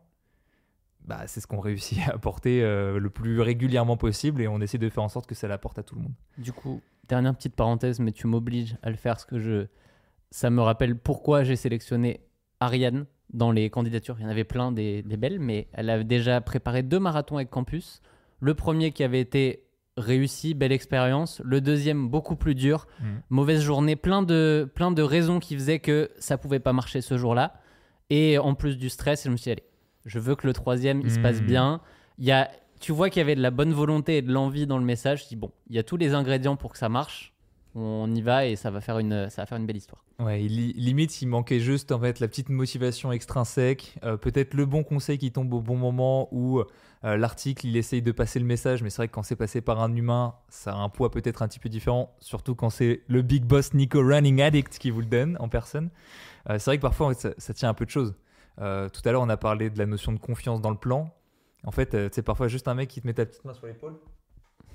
bah c'est ce qu'on réussit à apporter euh, le plus régulièrement possible et on essaie de faire en sorte que ça l'apporte à tout le monde. Du coup, dernière petite parenthèse, mais tu m'obliges à le faire parce que je, ça me rappelle pourquoi j'ai sélectionné Ariane dans les candidatures. Il y en avait plein des, des belles, mais elle avait déjà préparé deux marathons avec Campus. Le premier qui avait été réussi, belle expérience. Le deuxième beaucoup plus dur, mauvaise journée, plein de, plein de raisons qui faisaient que ça pouvait pas marcher ce jour-là. Et en plus du stress, je me suis dit, allez, je veux que le troisième, il se passe Mm. bien. Il y a, tu vois qu'il y avait de la bonne volonté et de l'envie dans le message. Je dis, bon, il y a tous les ingrédients pour que ça marche. On y va et ça va faire une, ça va faire une belle histoire. Ouais, limite, il manquait juste en fait la petite motivation extrinsèque, euh, peut-être le bon conseil qui tombe au bon moment ou euh, l'article, il essaye de passer le message, mais c'est vrai que quand c'est passé par un humain, ça a un poids peut-être un petit peu différent, surtout quand c'est le big boss Nico Running Addict qui vous le donne en personne. Euh, c'est vrai que parfois ça, ça tient un peu de choses. Tout à l'heure, on a parlé de la notion de confiance dans le plan. En fait, c'est parfois juste un mec qui te met ta petite main sur l'épaule.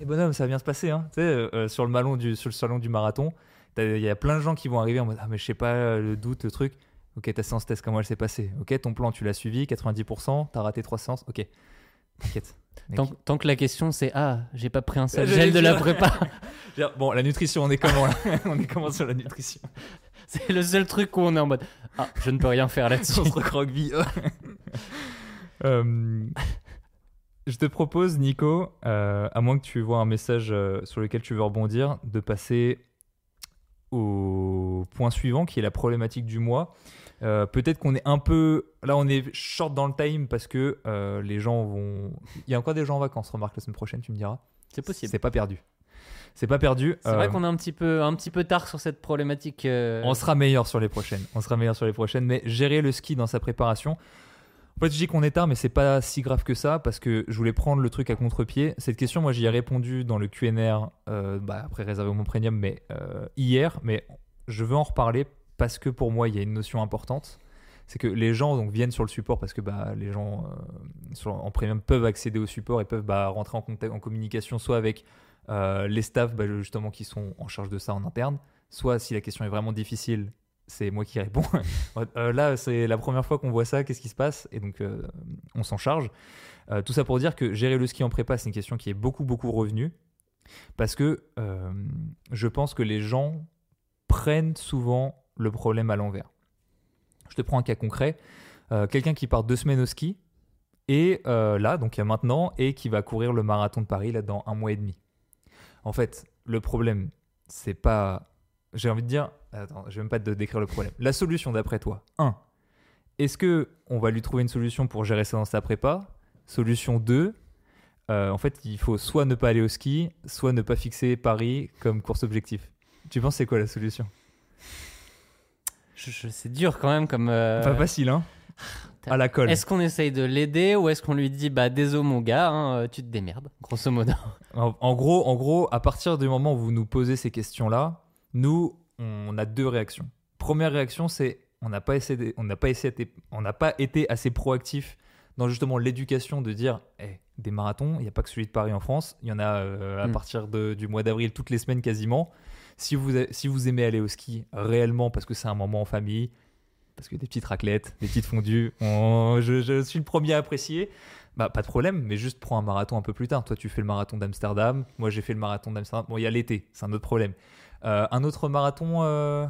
Et bonhomme, ça va bien se passer. Hein. Tu sais, euh, euh, sur, le malon du, sur le salon du marathon, Il y a plein de gens qui vont arriver en mode Ah, mais je sais pas, euh, le doute, le truc. Ok, ta séance test, comment elle s'est passée? Ok, ton plan, tu l'as suivi, 90%, t'as raté trois séances? Ok, t'inquiète. Tant, tant que la question c'est ah, j'ai pas pris un seul gel de la prépa. Bon, la nutrition, on est comment là? On est comment sur la nutrition? C'est le seul truc où on est en mode ah, je ne peux rien faire là-dessus. On se recroqueville. Euh, je te propose, Nico, euh, à moins que tu vois un message euh, sur lequel tu veux rebondir, de passer au point suivant qui est la problématique du mois. Euh, Peut-être qu'on est un peu. Là, on est short dans le time parce que les gens vont. Il y a encore des gens en vacances, remarque, la semaine prochaine, tu me diras. C'est possible. C'est pas perdu. C'est pas perdu. C'est vrai qu'on est un petit peu, un petit peu tard sur cette problématique. On sera meilleur sur les prochaines. On sera meilleur sur les prochaines. Mais gérer le ski dans sa préparation. En fait, je dis qu'on est tard, mais c'est pas si grave que ça parce que je voulais prendre le truc à contre-pied. Cette question, moi, j'y ai répondu dans le QNR, euh, bah, après réservé mon premium, mais euh, hier. Mais je veux en reparler parce que pour moi, il y a une notion importante. C'est que les gens donc, viennent sur le support parce que bah, les gens euh, en premium peuvent accéder au support et peuvent bah, rentrer en, contact, en communication soit avec les staffs bah, justement qui sont en charge de ça en interne, soit si la question est vraiment difficile, c'est moi qui réponds. Euh, là, c'est la première fois qu'on voit ça, qu'est-ce qui se passe? Et donc, euh, on s'en charge. Euh, tout ça pour dire que gérer le ski en prépa, c'est une question qui est beaucoup, beaucoup revenue. Parce que je pense que les gens prennent souvent le problème à l'envers. Je te prends un cas concret. Quelqu'un qui part deux semaines au ski, et là, donc il y a maintenant, et qui va courir le marathon de Paris là, dans un mois et demi. En fait, le problème, c'est pas. J'ai envie de dire. Attends, je vais même pas te décrire le problème. La solution, d'après toi, 1. Est-ce que on va lui trouver une solution pour gérer ça dans sa prépa? Solution 2. euh, en fait, il faut soit ne pas aller au ski, soit ne pas fixer Paris comme course objectif. Tu penses c'est quoi la solution? Je- je- c'est dur quand même comme. euh, Pas facile, hein? À la colle. Est-ce qu'on essaye de l'aider ou est-ce qu'on lui dit bah désolé mon gars, hein, euh, tu te démerdes, grosso modo? En, en gros, en gros, à partir du moment où vous nous posez ces questions-là, nous, on a deux réactions. Première réaction, c'est on n'a pas essayé, on n'a pas essayé, d'être- on n'a pas été assez proactif dans justement l'éducation de dire, Eh, des marathons, il n'y a pas que celui de Paris en France, il y en a euh, à Mm. partir de- du mois d'avril toutes les semaines quasiment. Si vous, a- si vous aimez aller au ski réellement parce que c'est un moment en famille, parce que des petites raclettes, des petites fondues, on- je, je suis le premier à apprécier. Bah, pas de problème, mais juste prends un marathon un peu plus tard. Toi, tu fais le marathon d'Amsterdam. Moi, j'ai fait le marathon d'Amsterdam. Bon, il y a l'été, c'est un autre problème. Euh, un autre marathon, euh,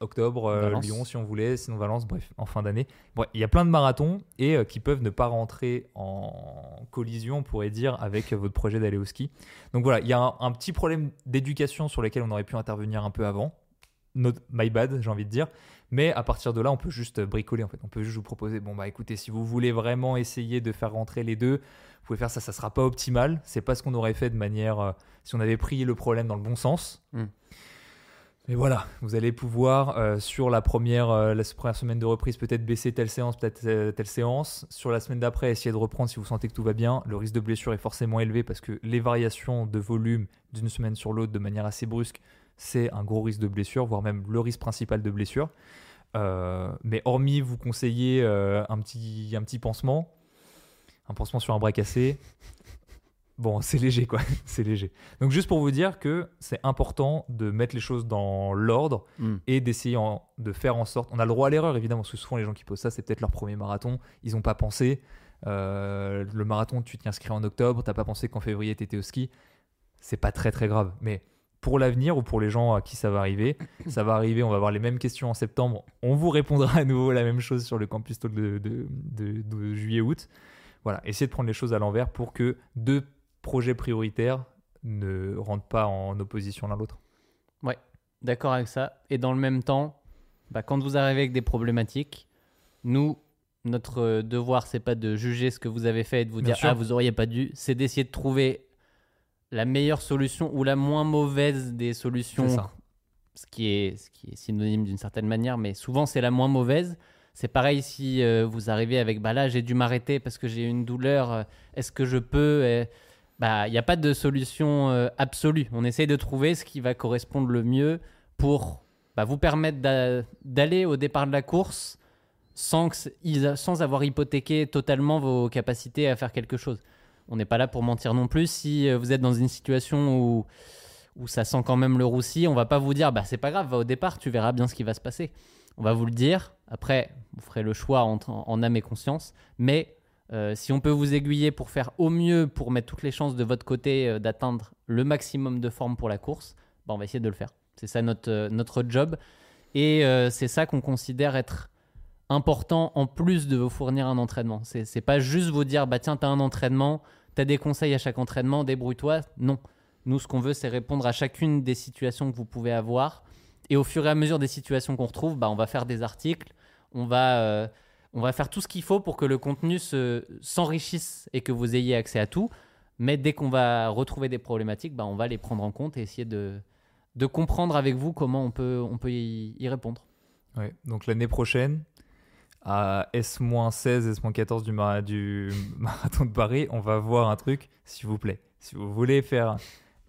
octobre, euh. Lyon, si on voulait, sinon Valence, bref, en fin d'année. Bon, il y a plein de marathons et euh, qui peuvent ne pas rentrer en collision, on pourrait dire, avec euh, votre projet d'aller au ski. Donc voilà, il y a un, un petit problème d'éducation sur lequel on aurait pu intervenir un peu avant. Not my bad, j'ai envie de dire. Mais à partir de là, on peut juste bricoler en fait. On peut juste vous proposer, bon bah écoutez, si vous voulez vraiment essayer de faire rentrer les deux, vous pouvez faire ça. Ça sera pas optimal. C'est pas ce qu'on aurait fait de manière euh, si on avait pris le problème dans le bon sens. Mm. Mais voilà, vous allez pouvoir euh, sur la première, euh, la première semaine de reprise peut-être baisser telle séance, peut-être telle séance. Sur la semaine d'après, essayer de reprendre si vous sentez que tout va bien. Le risque de blessure est forcément élevé parce que les variations de volume d'une semaine sur l'autre de manière assez brusque, c'est un gros risque de blessure, voire même le risque principal de blessure. Euh, mais hormis vous conseiller un, petit, un petit pansement, un pansement sur un bras cassé, bon, c'est léger quoi, c'est léger. Donc juste pour vous dire que c'est important de mettre les choses dans l'ordre Hmm. et d'essayer de faire en sorte. On a le droit à l'erreur évidemment, parce que souvent les gens qui posent ça, c'est peut-être leur premier marathon, ils n'ont pas pensé. Euh, le marathon, tu t'y inscris en octobre, t'as pas pensé qu'en février t'étais au ski, c'est pas très très grave. Mais pour l'avenir ou pour les gens à qui ça va arriver, ça va arriver, on va avoir les mêmes questions en septembre, on vous répondra à nouveau la même chose sur le campus talk de, de, de- de juillet-août. Voilà, essayez de prendre les choses à l'envers pour que deux projets prioritaires ne rentrent pas en opposition l'un l'autre. D'accord avec ça. Et dans le même temps, bah, quand vous arrivez avec des problématiques, nous, notre devoir, c'est pas de juger ce que vous avez fait et de vous Bien dire sûr. ah vous auriez pas dû, c'est d'essayer de trouver la meilleure solution ou la moins mauvaise des solutions, ça. ce qui est ce qui est synonyme d'une certaine manière, mais souvent c'est la moins mauvaise. C'est pareil si euh, vous arrivez avec bah là j'ai dû m'arrêter parce que j'ai une douleur, euh, est-ce que je peux euh, bah, il n'y a pas de solution absolue. On essaye de trouver ce qui va correspondre le mieux pour bah, vous permettre d'a- d'aller au départ de la course sans, sans avoir hypothéqué totalement vos capacités à faire quelque chose. On n'est pas là pour mentir non plus. Si vous êtes dans une situation où, où ça sent quand même le roussi, on va pas vous dire bah, c'est pas grave, va au départ, tu verras bien ce qui va se passer. On va vous le dire. Après, vous ferez le choix en, en âme et conscience. Mais euh, si on peut vous aiguiller pour faire au mieux, pour mettre toutes les chances de votre côté euh, d'atteindre le maximum de forme pour la course, bah, on va essayer de le faire. C'est ça notre, euh, notre job. Et c'est ça qu'on considère être important en plus de vous fournir un entraînement. C'est c'est pas juste vous dire, bah tiens, t'as un entraînement, t'as des conseils à chaque entraînement, débrouille-toi. Non. Nous, ce qu'on veut, c'est répondre à chacune des situations que vous pouvez avoir. Et au fur et à mesure des situations qu'on retrouve, bah, on va faire des articles, on va, euh, on va faire tout ce qu'il faut pour que le contenu se- s'enrichisse et que vous ayez accès à tout. Mais dès qu'on va retrouver des problématiques, bah, on va les prendre en compte et essayer de, de comprendre avec vous comment on peut, on peut y, répondre. Ouais, donc l'année prochaine, à S-16, S-14 du, mara- du marathon de Paris, on va voir un truc, s'il vous plaît. Si vous voulez faire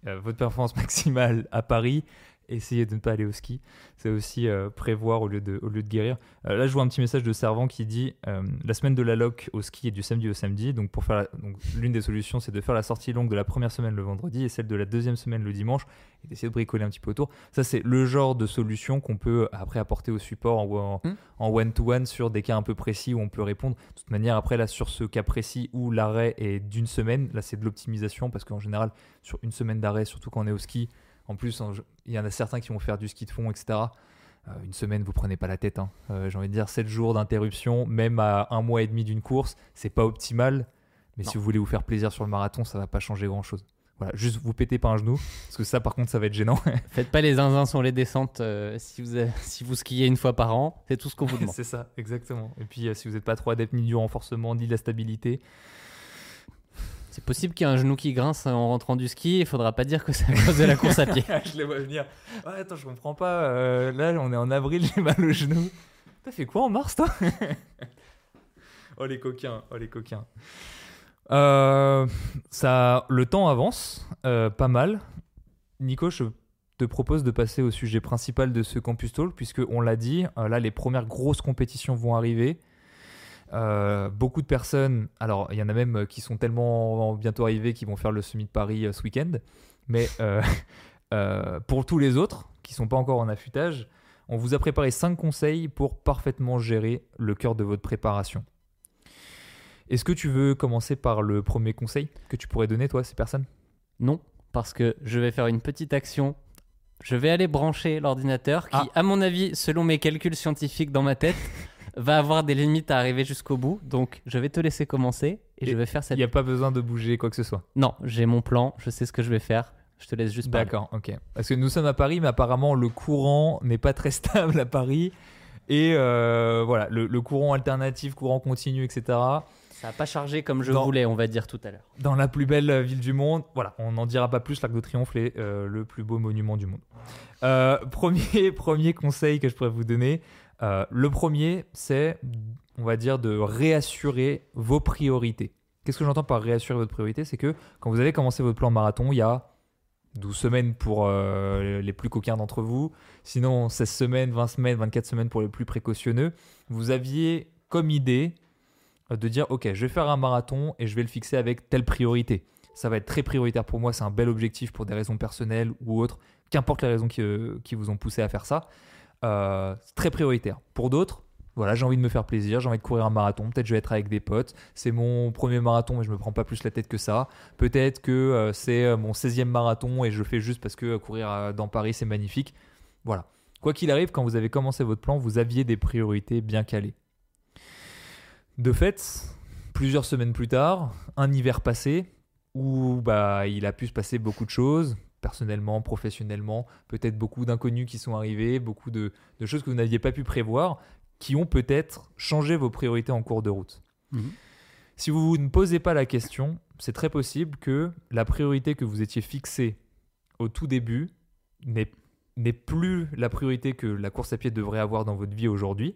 euh, votre performance maximale à Paris, essayez de ne pas aller au ski. C'est aussi euh, prévoir au lieu de, au lieu de guérir. Euh, là, je vois un petit message de Servant qui dit euh, La semaine de la loc au ski est du samedi au samedi. Donc, pour faire la- donc, l'une des solutions, c'est de faire la sortie longue de la première semaine le vendredi et celle de la deuxième semaine le dimanche et d'essayer de bricoler un petit peu autour. Ça, c'est le genre de solution qu'on peut après apporter au support en, en- Hmm. en one-to-one sur des cas un peu précis où on peut répondre. De toute manière, après, là, sur ce cas précis où l'arrêt est d'une semaine, là, c'est de l'optimisation parce qu'en général, sur une semaine d'arrêt, surtout quand on est au ski, en plus, en- il y en a certains qui vont faire du ski de fond, etc. Euh, une semaine, vous prenez pas la tête. hein. Euh, J'ai envie de dire 7 jours d'interruption, même à un mois et demi d'une course, c'est pas optimal. Mais Non. si vous voulez vous faire plaisir sur le marathon, ça va pas changer grand chose. Voilà, juste vous pétez pas un genou, parce que ça, par contre, ça va être gênant. Faites pas les zinzins sur les descentes euh, si, vous avez- si vous skiez une fois par an. C'est tout ce qu'on vous demande. c'est ça, exactement. Et puis, si vous n'êtes pas trop adepte ni du renforcement, ni de la stabilité, C'est possible qu'il y ait un genou qui grince en rentrant du ski. Il faudra pas dire que c'est à cause de la course à pied. je les vois venir. Ouais, attends, je comprends pas. euh, là, on est en avril, j'ai mal au genou. T'as fait quoi en mars, toi Oh les coquins, oh les coquins. Euh, ça, le temps avance, euh, pas mal. Nico, je te propose de passer au sujet principal de ce Campus Talk, puisque on l'a dit, là, les premières grosses compétitions vont arriver. Euh, beaucoup de personnes, alors il y en a même euh, qui sont tellement bientôt arrivés qui vont faire le Summit de Paris euh, ce week-end, mais euh, pour tous les autres qui sont pas encore en affûtage, on vous a préparé 5 conseils pour parfaitement gérer le cœur de votre préparation. Est-ce que tu veux commencer par le premier conseil que tu pourrais donner, toi, à ces personnes? Non, parce que je vais faire une petite action. Je vais aller brancher l'ordinateur qui, Ah. à mon avis, selon mes calculs scientifiques dans ma tête, va avoir des limites à arriver jusqu'au bout. Donc, je vais te laisser commencer et, Et je vais faire Il cette. n'y a pas besoin de bouger quoi que ce soit. Non, j'ai mon plan. Je sais ce que je vais faire. Je te laisse juste parler. D'accord, ok. Parce que nous sommes à Paris, mais apparemment le courant n'est pas très stable à Paris. Et euh, voilà, le, le courant alternatif, courant continu, etc. Ça n'a pas chargé comme je voulais, on va dire tout à l'heure. dans la plus belle ville du monde. Voilà, on n'en dira pas plus. L'Arc de Triomphe est euh, le plus beau monument du monde. Euh, premier, premier conseil que je pourrais vous donner. Euh, le premier, c'est, on va dire, de réassurer vos priorités. Qu'est-ce que j'entends par réassurer votre priorité? C'est que quand vous avez commencé votre plan marathon, il y a 12 semaines pour euh, les plus coquins d'entre vous, sinon 16 semaines, 20 semaines, 24 semaines pour les plus précautionneux, vous aviez comme idée euh, de dire ok je vais faire un marathon et je vais le fixer avec telle priorité. Ça va être très prioritaire pour moi c'est un bel objectif pour des raisons personnelles ou autres qu'importe les raisons qui, qui vous ont poussé à faire ça euh, c'est très prioritaire. Pour d'autres voilà j'ai envie de me faire plaisir j'ai envie de courir un marathon peut-être je vais être avec des potes. C'est mon premier marathon mais je me prends pas plus la tête que ça. Peut-être que euh, c'est euh, mon 16e marathon et je fais juste parce que courir dans Paris c'est magnifique. Voilà. Quoi qu'il arrive quand vous avez commencé votre plan vous aviez des priorités bien calées. De fait, plusieurs semaines plus tard, un hiver passé, où bah, il a pu se passer beaucoup de choses, personnellement, professionnellement, peut-être beaucoup d'inconnus qui sont arrivés, beaucoup de, de choses que vous n'aviez pas pu prévoir, qui ont peut-être changé vos priorités en cours de route. Mhm. Si vous ne posez pas la question, c'est très possible que la priorité que vous étiez fixée au tout début n'est n'est plus la priorité que la course à pied devrait avoir dans votre vie aujourd'hui.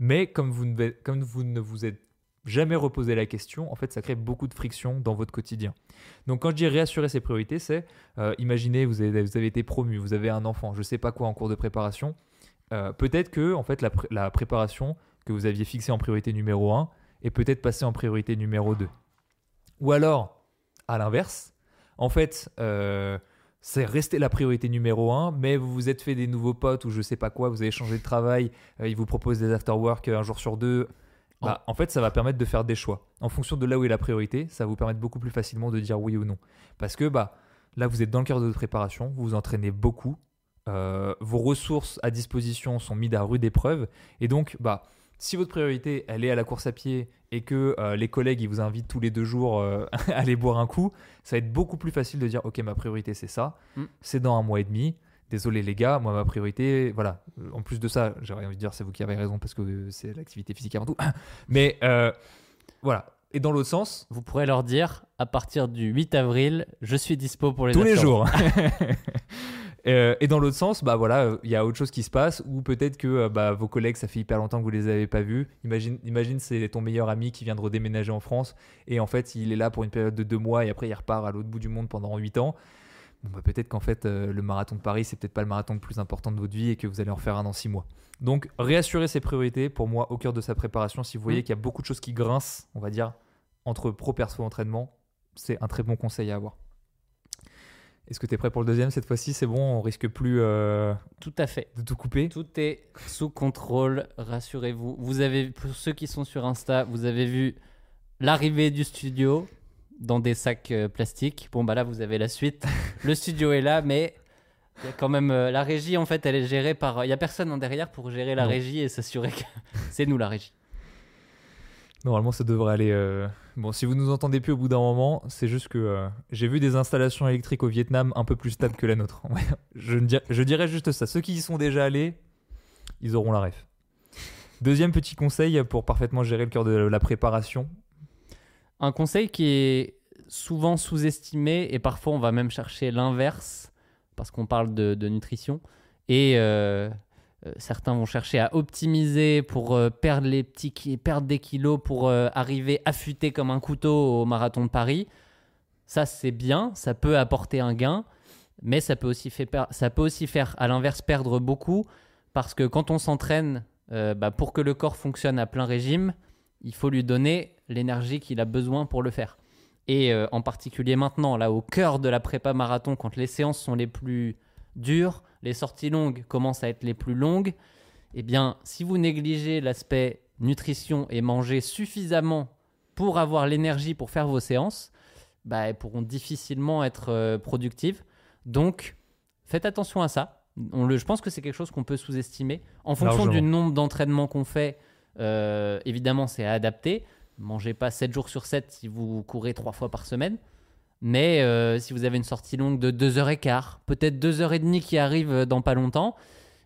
Mais comme vous, ne, comme vous ne vous êtes jamais reposé la question, en fait, ça crée beaucoup de friction dans votre quotidien. Donc, quand je dis réassurer ses priorités, c'est euh, imaginez, vous avez, vous avez été promu, vous avez un enfant, je sais pas quoi en cours de préparation. Euh, peut-être que, en fait, la, pré- la préparation que vous aviez fixée en priorité numéro 1 est peut-être passée en priorité numéro 2. Ou alors, à l'inverse, en fait, euh, c'est resté la priorité numéro 1, mais vous vous êtes fait des nouveaux potes ou je sais pas quoi, vous avez changé de travail, euh, ils vous proposent des after-work un jour sur deux. Bah, en fait, ça va permettre de faire des choix. En fonction de là où est la priorité, ça va vous permettre beaucoup plus facilement de dire oui ou non. Parce que bah, là, vous êtes dans le cœur de votre préparation, vous vous entraînez beaucoup, euh, vos ressources à disposition sont mises à rude épreuve, et donc, bah, si votre priorité, elle est à la course à pied et que euh, les collègues, ils vous invitent tous les deux jours euh, à aller boire un coup, ça va être beaucoup plus facile de dire, ok, ma priorité, c'est ça, Mm. c'est dans un mois et demi. Désolé les gars, moi ma priorité, voilà. En plus de ça, j'aurais envie de dire c'est vous qui avez raison parce que c'est l'activité physique avant tout. Mais euh, voilà. Et dans l'autre sens, Vous pourrez leur dire à partir du 8 avril, je suis dispo pour les tous les after-work. jours. Euh, et dans l'autre sens, bah voilà, il y a autre chose qui se passe ou peut-être que euh, bah, vos collègues, ça fait hyper longtemps que vous les avez pas vus. Imagine, imagine c'est ton meilleur ami qui vient de redéménager en France et en fait il est là pour une période de deux mois et après il repart à l'autre bout du monde pendant huit ans. Bon, bah, peut-être qu'en fait, euh, le marathon de Paris, c'est peut-être pas le marathon le plus important de votre vie et que vous allez en faire un dans six mois. Donc, réassurer ses priorités, pour moi, au cœur de sa préparation. Si vous voyez Mm. qu'il y a beaucoup de choses qui grincent, on va dire, entre pro, perso, entraînement, c'est un très bon conseil à avoir. Est-ce que tu es prêt pour le deuxième cette fois-ci? C'est bon, on risque plus euh, Tout à fait. de tout couper? Tout est sous contrôle, rassurez-vous. Vous avez, pour ceux qui sont sur Insta, vous avez vu l'arrivée du studio dans des sacs euh, plastiques. Bon, bah là, vous avez la suite. Le studio est là, mais il y a quand même euh, la régie, en fait, elle est gérée par. Il y a personne en derrière pour gérer la Non. régie et s'assurer que c'est nous la régie. Normalement, ça devrait aller. euh, Bon, si vous nous entendez plus au bout d'un moment, c'est juste que euh, j'ai vu des installations électriques au Vietnam un peu plus stables que la nôtre. Ouais, je, ne dir- je dirais juste ça. Ceux qui y sont déjà allés, ils auront la ref. Deuxième petit conseil pour parfaitement gérer le cœur de la préparation. Un conseil qui est souvent sous-estimé et parfois on va même chercher l'inverse parce qu'on parle de, nutrition et euh, euh, certains vont chercher à optimiser pour euh, perdre les petits perdre des kilos pour arriver affûté comme un couteau au marathon de Paris. Ça c'est bien, ça peut apporter un gain, mais ça peut aussi, ça peut aussi faire à l'inverse perdre beaucoup parce que quand on s'entraîne bah, pour que le corps fonctionne à plein régime, il faut lui donner l'énergie qu'il a besoin pour le faire. Et euh, en particulier maintenant, là au cœur de la prépa marathon, quand les séances sont les plus dures, les sorties longues commencent à être les plus longues, eh bien, si vous négligez l'aspect nutrition et manger suffisamment pour avoir l'énergie pour faire vos séances, bah, elles pourront difficilement être euh, productives. Donc, faites attention à ça. On le, je pense que c'est quelque chose qu'on peut sous-estimer. En fonction Largement. du nombre d'entraînements qu'on fait, euh, évidemment, c'est à adapter. Mangez pas 7 jours sur 7 si vous courez 3 fois par semaine. Mais euh, si vous avez une sortie longue de 2h15, peut-être 2h30 qui arrive euh, dans pas longtemps,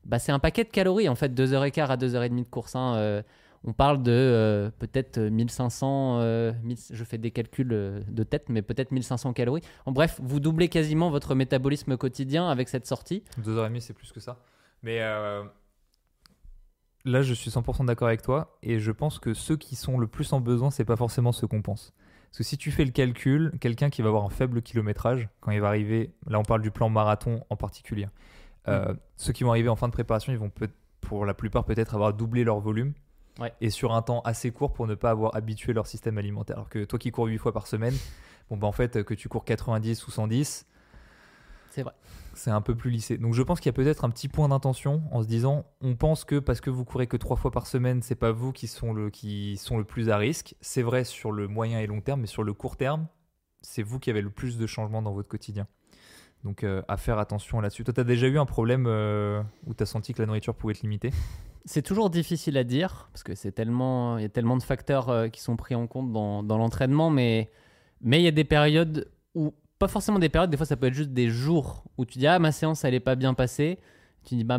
bah c'est un paquet de calories en fait, 2h15 à 2h30 de course. hein. Euh, on parle de euh, peut-être 1500, euh, 1000 je fais des calculs euh, de tête, mais peut-être 1500 calories. En bref, vous doublez quasiment votre métabolisme quotidien avec cette sortie. Deux heures et demie, c'est plus que ça. Mais euh, là, je suis 100% d'accord avec toi. Et je pense que ceux qui sont le plus en besoin, c'est pas forcément ceux qu'on pense. Parce que si tu fais le calcul, quelqu'un qui va avoir un faible kilométrage, quand il va arriver, là on parle du plan marathon en particulier, euh, ceux qui vont arriver en fin de préparation, ils vont peut pour la plupart peut-être avoir doublé leur volume. Ouais. Et sur un temps assez court pour ne pas avoir habitué leur système alimentaire. Alors que toi qui cours 8 fois par semaine, bon bah en fait que tu cours 90 ou 110, C'est vrai. c'est un peu plus lissé. Donc je pense qu'il y a peut-être un petit point d'intention en se disant on pense que parce que vous courez que trois fois par semaine, c'est pas vous qui sont le qui sont le plus à risque. C'est vrai sur le moyen et long terme, mais sur le court terme, c'est vous qui avez le plus de changements dans votre quotidien. Donc euh, à faire attention là-dessus. Toi, tu as déjà eu un problème euh, où tu as senti que la nourriture pouvait être limitée? C'est toujours difficile à dire parce que c'est tellement, il y a tellement de facteurs euh, qui sont pris en compte dans, dans l'entraînement, mais mais il y a des périodes où pas forcément des périodes, des fois ça peut être juste des jours où tu dis ah ma séance elle est pas bien passée, tu dis bah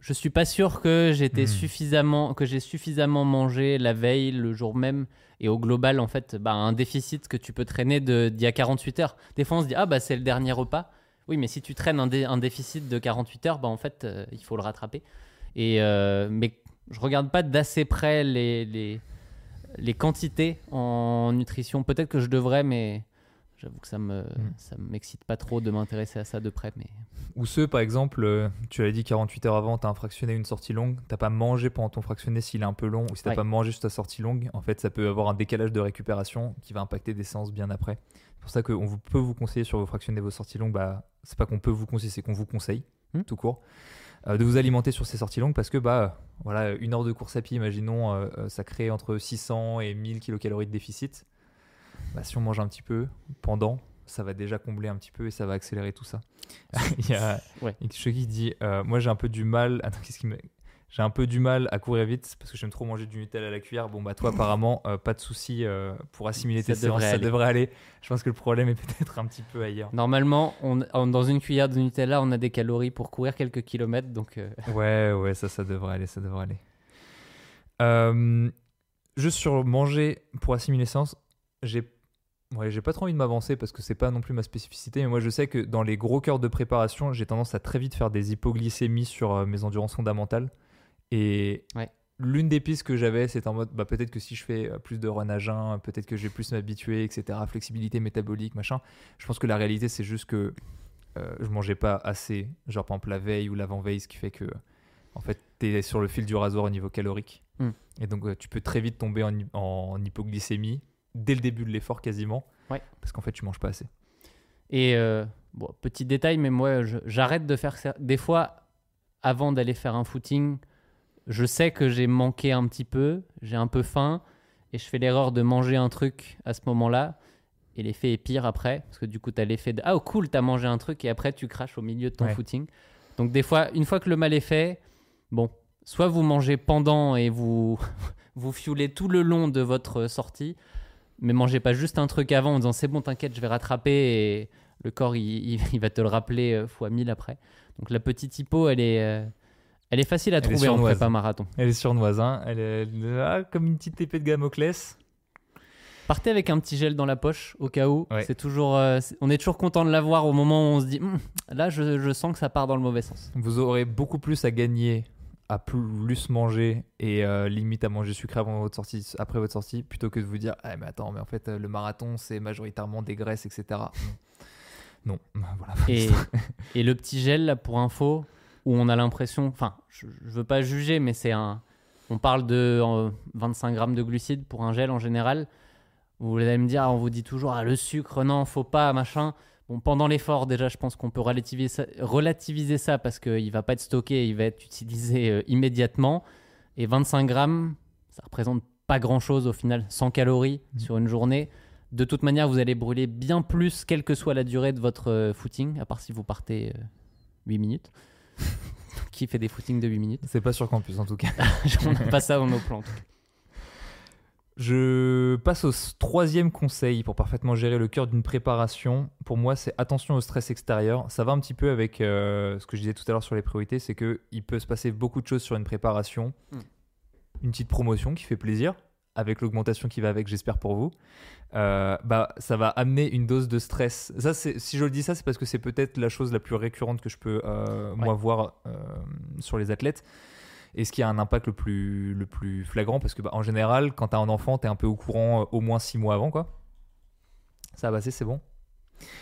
je suis pas sûr que j'étais Hmm. suffisamment que j'ai suffisamment mangé la veille, le jour même et au global en fait bah, un déficit que tu peux traîner de d'il y a 48 heures. Des fois on se dit ah bah c'est le dernier repas. Oui, mais si tu traînes un, dé- un déficit de 48 heures, bah en fait euh, il faut le rattraper. Et euh, mais je regarde pas d'assez près les, les, les quantités en nutrition. Peut-être que je devrais, mais j'avoue que ça me Mm. ça m'excite pas trop de m'intéresser à ça de près. Mais Ou ceux, par exemple, euh, tu l'as dit 48 heures avant, tu as un fractionné, une sortie longue, t'as pas mangé pendant ton fractionné s'il est un peu long, ou si t'as Ouais. pas mangé sur ta sortie longue, en fait, ça peut avoir un décalage de récupération qui va impacter des séances bien après. C'est pour ça qu'on vous- peut vous conseiller sur vos fractionnés, vos sorties longues, bah, c'est pas qu'on peut vous conseiller, c'est qu'on vous conseille, Hmm. tout court, euh, de vous alimenter sur ces sorties longues parce que, bah, voilà, une heure de course à pied, imaginons, euh, ça crée entre 600 et 1000 kilocalories de déficit. Bah, si on mange un petit peu pendant, ça va déjà combler un petit peu et ça va accélérer tout ça. Il y a Ouais. qui dit euh, Moi j'ai un peu du mal. Attends, qu'est-ce qui me- J'ai un peu du mal à courir vite parce que j'aime trop manger du Nutella à la cuillère. Bon, bah, toi, apparemment, euh, pas de souci euh, pour assimiler tes séances. Ça devrait aller. Je pense que le problème est peut-être un petit peu ailleurs. normalement, on, on- dans une cuillère de Nutella, on a des calories pour courir quelques kilomètres. Donc euh, Ouais, ouais, ça, ça devrait aller. Ça devrait aller. Juste sur manger pour assimiler les séances, j'ai Ouais, j'ai pas trop envie de m'avancer parce que c'est pas non plus ma spécificité, mais moi je sais que dans les gros cœurs de préparation, j'ai tendance à très vite faire des hypoglycémies sur euh, mes endurances fondamentales. Et Ouais. l'une des pistes que j'avais, c'est en mode bah, peut-être que si je fais euh, plus de run à jeun, peut-être que je vais plus m'habituer, etc. Flexibilité métabolique, machin. Je pense que la réalité, c'est juste que euh, je mangeais pas assez, genre par exemple la veille ou l'avant-veille, ce qui fait que en fait tu es sur le fil du rasoir au niveau calorique. Mm. Et donc tu peux très vite tomber en hypoglycémie dès le début de l'effort quasiment. Ouais. Parce qu'en fait tu manges pas assez. Et euh, bon, petit détail, mais moi, j'arrête de faire ça. Des fois, avant d'aller faire un footing, je sais que j'ai manqué un petit peu, j'ai un peu faim, et je fais l'erreur de manger un truc à ce moment-là. Et l'effet est pire après, parce que du coup, tu as l'effet de Ah, oh, cool, t'as mangé un truc, et après, tu craches au milieu de ton Ouais. footing. Donc, des fois, une fois que le mal est fait, bon, soit vous mangez pendant et vous, vous fuelez tout le long de votre sortie, mais mangez pas juste un truc avant en disant c'est bon, t'inquiète, je vais rattraper et le corps il, il- il va te le rappeler euh, fois 1000 après. Donc la petite hypo, elle est, euh, elle est facile à Elle trouver en prépa marathon. Elle est surnoise, hein. Elle est là, comme une petite épée de Gamoclès. Partez avec un petit gel dans la poche au cas où. Ouais. C'est toujours, euh, on est toujours content de l'avoir au moment où on se dit Hum, là je, je sens que ça part dans le mauvais sens. Vous aurez beaucoup plus à gagner à plus manger et euh, limite à manger sucré avant votre sortie, après votre sortie, plutôt que de vous dire ah mais attends mais en fait euh, le marathon c'est majoritairement des graisses etc. Non, voilà. Et, le petit gel, là, pour info, où on a l'impression, enfin, je, veux pas juger, mais c'est un. On parle de euh, 25 grammes de glucides pour un gel en général. Vous allez me dire, on vous dit toujours, ah, le sucre, non, faut pas, machin. Bon, pendant l'effort, déjà, je pense qu'on peut relativiser ça, relativiser ça parce qu'il va pas être stocké, il va être utilisé euh, immédiatement. Et 25 grammes, ça représente pas grand chose au final, 100 calories Mhm. sur une journée. De toute manière, vous allez brûler bien plus, quelle que soit la durée de votre euh, footing, à part si vous partez euh, 8 minutes. Qui fait des footings de 8 minutes C'est pas sur campus en tout cas. On n'a pas ça dans nos plans. Je passe au troisième conseil pour parfaitement gérer le cœur d'une préparation. Pour moi, c'est attention au stress extérieur. Ça va un petit peu avec euh, ce que je disais tout à l'heure sur les priorités, c'est que il peut se passer beaucoup de choses sur une préparation. Mm. Une petite promotion qui fait plaisir, avec l'augmentation qui va avec, j'espère pour vous. Euh, bah, ça va amener une dose de stress. Ça, si je le dis ça, c'est parce que c'est peut-être la chose la plus récurrente que je peux euh, moi voir euh, sur les athlètes et ce qui a un impact le plus, le plus flagrant parce que bah, en général quand t'as un enfant t'es un peu au courant euh, au moins six mois avant quoi. Ça va passer c'est bon.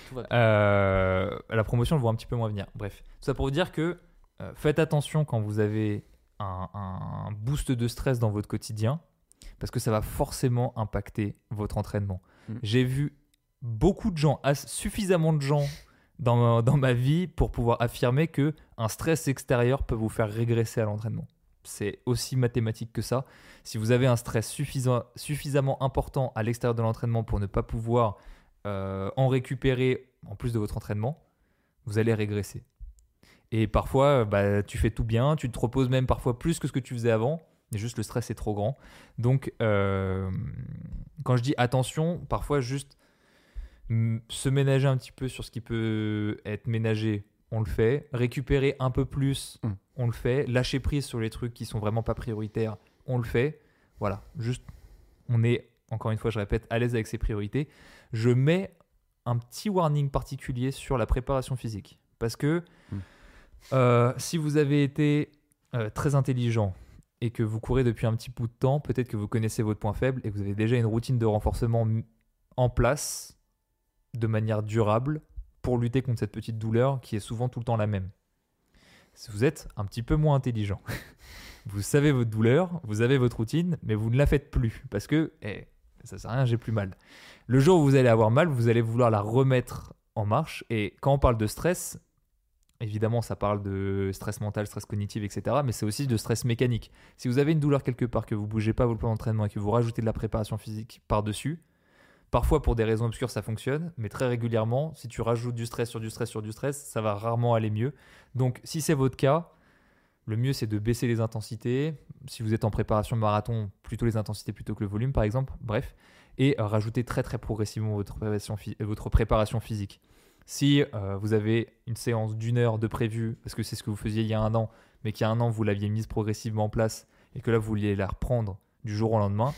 Tout va bien. Euh, la promotion je vois un petit peu moins venir. Bref. Tout ça pour vous dire que euh, faites attention quand vous avez un, un boost de stress dans votre quotidien parce que ça va forcément impacter votre entraînement. Mm. j'ai vu beaucoup de gens suffisamment de gens dans ma, dans ma vie pour pouvoir affirmer que un stress extérieur peut vous faire régresser à l'entraînement c'est aussi mathématique que ça. Si vous avez un stress suffisamment important à l'extérieur de l'entraînement pour ne pas pouvoir euh, en récupérer en plus de votre entraînement, vous allez régresser. Et parfois, bah, tu fais tout bien, tu te reposes même parfois plus que ce que tu faisais avant, mais juste le stress est trop grand. Donc, euh, quand je dis attention, parfois juste se ménager un petit peu sur ce qui peut être ménagé, on le fait. Récupérer un peu plus, Mm. on le fait. Lâcher prise sur les trucs qui sont vraiment pas prioritaires, on le fait. Voilà, juste, on est, encore une fois, je répète, à l'aise avec ses priorités. Je mets un petit warning particulier sur la préparation physique. Parce que Mm. euh, si vous avez été euh, très intelligent et que vous courez depuis un petit bout de temps, peut-être que vous connaissez votre point faible et que vous avez déjà une routine de renforcement en place de manière durable pour lutter contre cette petite douleur qui est souvent tout le temps la même. Vous êtes un petit peu moins intelligent, vous savez votre douleur, vous avez votre routine, mais vous ne la faites plus parce que eh, ça sert à rien, j'ai plus mal. Le jour où vous allez avoir mal, vous allez vouloir la remettre en marche. Et quand on parle de stress, évidemment, ça parle de stress mental, stress cognitif, etc. Mais c'est aussi de stress mécanique. Si vous avez une douleur quelque part, que vous bougez pas votre plan d'entraînement et que vous rajoutez de la préparation physique par-dessus, parfois pour des raisons obscures ça fonctionne, mais très régulièrement, si tu rajoutes du stress sur du stress sur du stress, ça va rarement aller mieux. Donc si c'est votre cas, le mieux c'est de baisser les intensités. Si vous êtes en préparation marathon, plutôt les intensités plutôt que le volume par exemple. Bref, et euh, rajouter très très progressivement votre préparation, préparation physique. Si euh, vous avez une séance d'une heure de prévu, parce que c'est ce que vous faisiez il y a un an, mais qu'il y a un an vous l'aviez mise progressivement en place et que là vous vouliez la reprendre du jour au lendemain,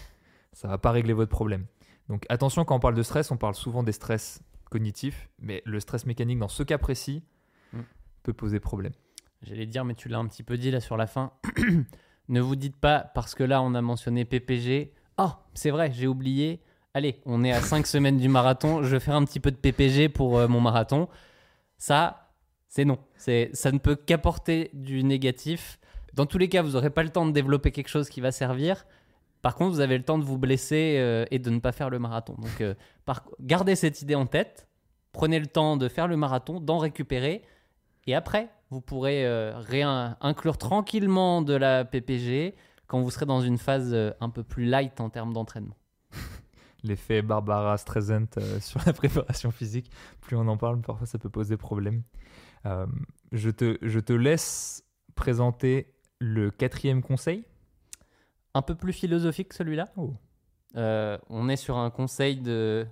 ça va pas régler votre problème. Donc attention quand on parle de stress, on parle souvent des stress cognitifs, mais le stress mécanique dans ce cas précis Mm. peut poser problème. J'allais dire, mais tu l'as un petit peu dit là sur la fin. ne vous dites pas, parce que là on a mentionné PPG, oh, c'est vrai, j'ai oublié. Allez, on est à 5 semaines du marathon, je vais faire un petit peu de PPG pour euh, mon marathon. Ça, C'est non. C'est, ça ne peut qu'apporter du négatif. Dans tous les cas, vous n'aurez pas le temps de développer quelque chose qui va servir. Par contre, vous avez le temps de vous blesser euh, et de ne pas faire le marathon. Donc, euh, par- gardez cette idée en tête. Prenez le temps de faire le marathon, d'en récupérer. Et après, vous pourrez euh, réinclure tranquillement de la PPG quand vous serez dans une phase euh, un peu plus light en termes d'entraînement. L'effet Barbara Streisand sur la préparation physique, plus on en parle, parfois ça peut poser problème. Je te laisse présenter le quatrième conseil. Un peu plus philosophique celui-là. Oh. Euh, on est sur un conseil de...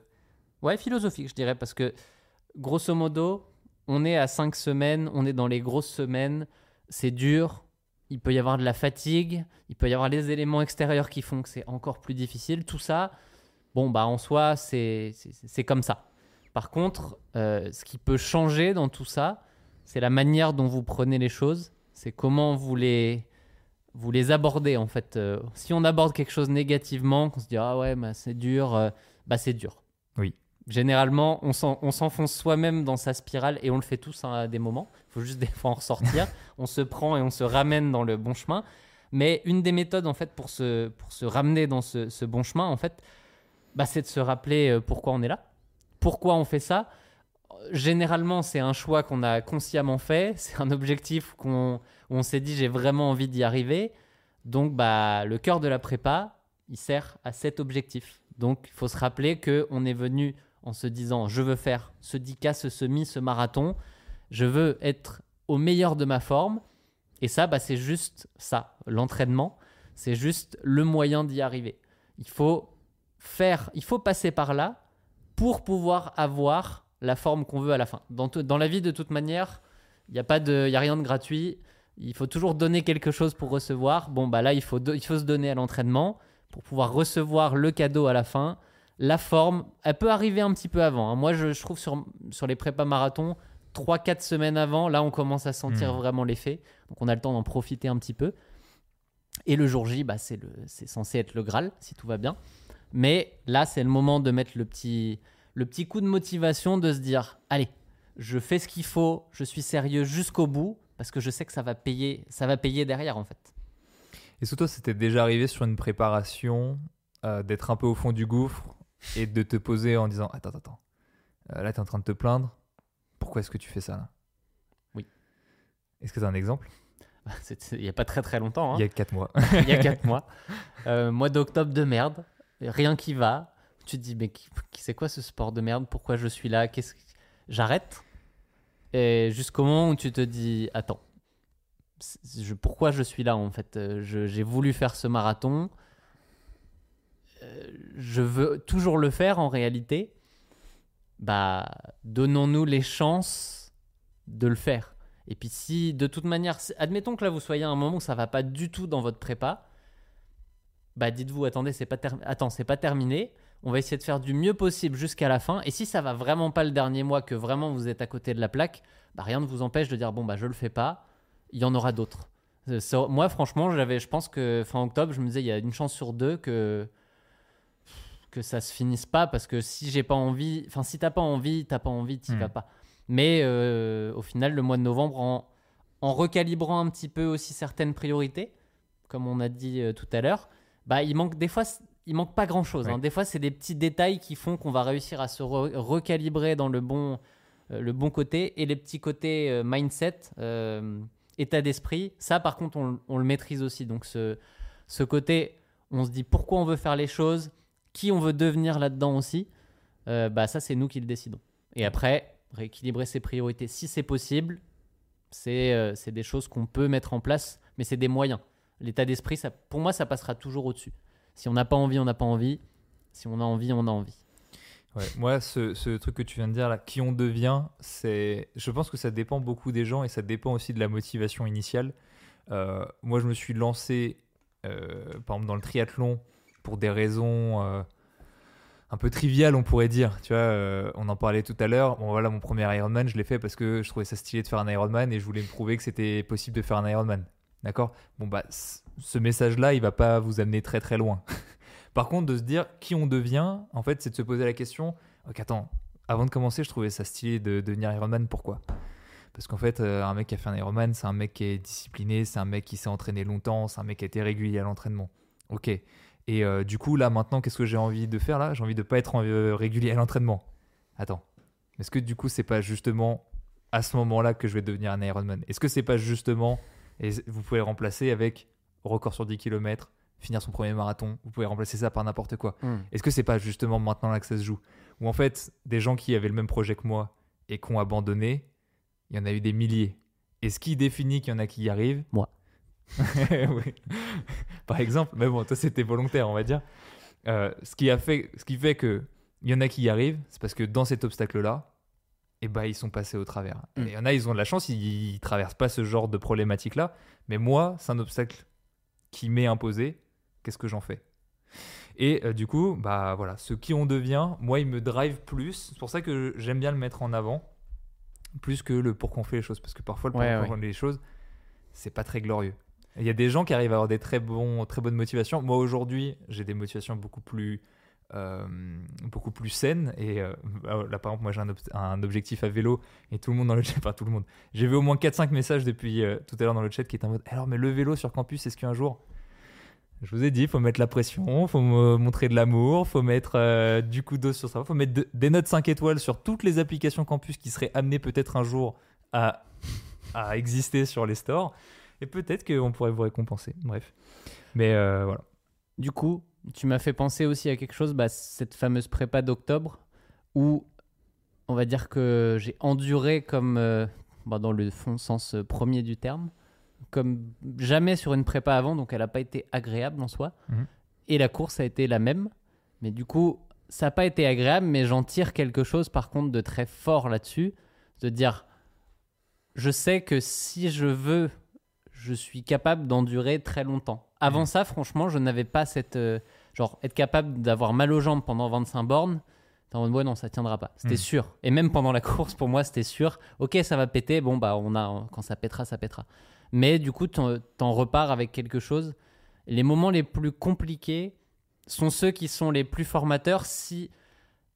Ouais, philosophique, je dirais, parce que grosso modo, on est à 5 semaines, on est dans les grosses semaines, c'est dur, il peut y avoir de la fatigue, il peut y avoir les éléments extérieurs qui font que c'est encore plus difficile. Tout ça, bon, bah en soi, c'est comme ça. Par contre, euh, ce qui peut changer dans tout ça, c'est la manière dont vous prenez les choses, c'est comment vous les, vous les abordez en fait. Euh, si on aborde quelque chose négativement, qu'on se dit ah ouais, bah, c'est dur, euh, bah c'est dur. Oui. Généralement, on s'en- on s'enfonce soi-même dans sa spirale et on le fait tous hein, à des moments. Il faut juste des fois en ressortir. on se prend et on se ramène dans le bon chemin. Mais une des méthodes en fait pour se, pour se ramener dans ce, ce bon chemin, en fait, bah, c'est de se rappeler euh, pourquoi on est là, pourquoi on fait ça. Généralement, c'est un choix qu'on a consciemment fait, c'est un objectif qu'on on s'est dit j'ai vraiment envie d'y arriver. Donc bah le cœur de la prépa, il sert à cet objectif. Donc il faut se rappeler que on est venu en se disant je veux faire ce 10K, ce semi, ce marathon, je veux être au meilleur de ma forme et ça bah c'est juste ça, l'entraînement, c'est juste le moyen d'y arriver. Il faut faire, il faut passer par là pour pouvoir avoir la forme qu'on veut à la fin. Dans, dans la vie de toute manière, il n'y a pas de, y a rien de gratuit. Il faut toujours donner quelque chose pour recevoir. Bon, bah là, il faut, il faut se donner à l'entraînement pour pouvoir recevoir le cadeau à la fin. La forme, elle peut arriver un petit peu avant. hein. Moi, je, je trouve sur, sur les prépas marathons, 3-4 semaines avant, là, on commence à sentir Hmm. vraiment l'effet. Donc, on a le temps d'en profiter un petit peu. Et le jour J, bah, c'est censé être le Graal, si tout va bien. Mais là, c'est le moment de mettre le petit, le petit coup de motivation, de se dire, allez, je fais ce qu'il faut, je suis sérieux jusqu'au bout, parce que je sais que ça va payer, ça va payer derrière en fait. Que toi, c'était déjà arrivé sur une préparation euh, d'être un peu au fond du gouffre et de te poser en disant Attends, attends. Euh, là, tu es en train de te plaindre. Pourquoi est-ce que tu fais ça là? Oui. Est-ce que tu as un exemple? C'est- Il n'y a pas très très longtemps, hein. Il y a 4 mois. il y a 4 mois. Euh, mois d'octobre de merde, rien qui va. Tu te dis, mais c'est quoi ce sport de merde? Pourquoi je suis là? J'arrête? Et jusqu'au moment où tu te dis, attends, pourquoi je suis là en fait? Euh, J'ai voulu faire ce marathon. Euh, je veux toujours le faire en réalité. Bah, donnons-nous les chances de le faire. Et puis si de toute manière, admettons que là vous soyez à un moment où ça va pas du tout dans votre prépa, bah dites-vous attendez c'est pas ter- attends c'est pas terminé, on va essayer de faire du mieux possible jusqu'à la fin. Et si ça va vraiment pas le dernier mois, que vraiment vous êtes à côté de la plaque, bah rien ne vous empêche de dire bon bah je le fais pas, il y en aura d'autres. Euh, ça- moi franchement j'avais, je pense que fin octobre je me disais il y a une chance sur deux que que ça se finisse pas parce que si j'ai pas envie, enfin si t'as pas envie, t'as pas envie, t'y Hmm. vas pas. Mais euh, au final, le mois de novembre, en, en recalibrant un petit peu aussi certaines priorités, comme on a dit euh, tout à l'heure, bah il manque des fois, il manque pas grand chose. Ouais. Des fois, c'est des petits détails qui font qu'on va réussir à se re- recalibrer dans le bon, euh, le bon côté et les petits côtés euh, mindset, euh, état d'esprit. Ça, par contre, on, on le maîtrise aussi. Donc ce, ce côté, on se dit pourquoi on veut faire les choses, qui on veut devenir là-dedans aussi. bah ça, c'est nous qui le décidons. Et après, rééquilibrer ses priorités si c'est possible, c'est des choses qu'on peut mettre en place, mais c'est des moyens. L'état d'esprit, pour moi, ça passera toujours au-dessus. Si on n'a pas envie, on n'a pas envie. Si on a envie, on a envie. Ouais, moi, ce, truc que tu viens de dire là, qui on devient, c'est, je pense que ça dépend beaucoup des gens et ça dépend aussi de la motivation initiale. Euh, moi, je me suis lancé, euh, par exemple, dans le triathlon pour des raisons euh, un peu triviales, on pourrait dire. Tu vois, on en parlait tout à l'heure. Bon, voilà, mon premier Ironman, je l'ai fait parce que je trouvais ça stylé de faire un Ironman et je voulais me prouver que c'était possible de faire un Ironman. D'accord? Bon, bah, ce message-là, il va pas vous amener très très loin. Par contre, de se dire qui on devient, en fait, c'est de se poser la question Ok, attends, avant de commencer, je trouvais ça stylé de devenir Ironman. Pourquoi? Parce qu'en fait, euh, un mec qui a fait un Ironman, c'est un mec qui est discipliné, c'est un mec qui s'est entraîné longtemps, c'est un mec qui a été régulier à l'entraînement. Ok. Et euh, du coup, là, maintenant, qu'est-ce que j'ai envie de faire là? J'ai envie de pas être euh, régulier à l'entraînement. Attends. Est-ce que du coup, c'est pas justement à ce moment-là que je vais devenir un Ironman Est-ce que c'est pas justement, et vous pouvez remplacer avec record sur 10 km, finir son premier marathon, vous pouvez remplacer ça par n'importe quoi. Hmm. Est-ce que c'est pas justement maintenant là que ça se joue? Ou en fait, des gens qui avaient le même projet que moi et qui ont abandonné, il y en a eu des milliers. Et ce qui définit qu'il y en a qui y arrivent? Moi. Oui. Par exemple, mais bon, toi c'était volontaire, on va dire. Euh, ce, qui a fait, ce qui fait que il y en a qui y arrivent, c'est parce que dans cet obstacle-là, eh ben, ils sont passés au travers. Mm. Et Il y en a, ils ont de la chance, ils, ils traversent pas ce genre de problématique-là. Mais moi, c'est un obstacle qui m'est imposé. Qu'est-ce que j'en fais? Et euh, du coup, bah voilà, ce qui on devient, moi, il me drive plus. C'est pour ça que j'aime bien le mettre en avant, plus que le pourquoi on fait les choses. Parce que parfois, le Ouais, pourquoi ouais. on fait les choses, c'est pas très glorieux. Il y a des gens qui arrivent à avoir des très, bons, très bonnes motivations. Moi, aujourd'hui, j'ai des motivations beaucoup plus, euh, beaucoup plus saines. Et euh, bah, là, par exemple, moi, j'ai un, ob- un objectif à vélo et tout le monde dans le chat, enfin tout le monde, j'ai vu au moins 4-5 messages depuis euh, tout à l'heure dans le chat qui étaient en mode Alors, mais le vélo sur campus, est-ce qu'un jour? Je vous ai dit, il faut mettre la pression, faut montrer de l'amour, faut mettre du coup d'os sur ça, faut mettre de- des notes 5 étoiles sur toutes les applications campus qui seraient amenées peut-être un jour à, à exister sur les stores. Et peut-être qu'on pourrait vous récompenser. Bref. Mais voilà. Du coup, tu m'as fait penser aussi à quelque chose, bah, cette fameuse prépa d'octobre, où on va dire que j'ai enduré comme, euh, bah, dans le fond sens euh, premier du terme, comme jamais sur une prépa avant, donc elle n'a pas été agréable en soi. Mhm. Et la course a été la même, mais du coup, ça n'a pas été agréable, mais j'en tire quelque chose par contre de très fort là-dessus, de dire, je sais que si je veux, je suis capable d'endurer très longtemps. Avant Mhm. ça, franchement, je n'avais pas cette... euh, genre, être capable d'avoir mal aux jambes pendant 25 bornes, t'es en mode, ouais, non, ça tiendra pas. C'était Mhm. sûr. Et même pendant la course, pour moi, c'était sûr. Ok, ça va péter. Bon, bah, on a, quand ça pètera, ça pètera. Mais du coup, t'en t'en repars avec quelque chose. Les moments les plus compliqués sont ceux qui sont les plus formateurs si,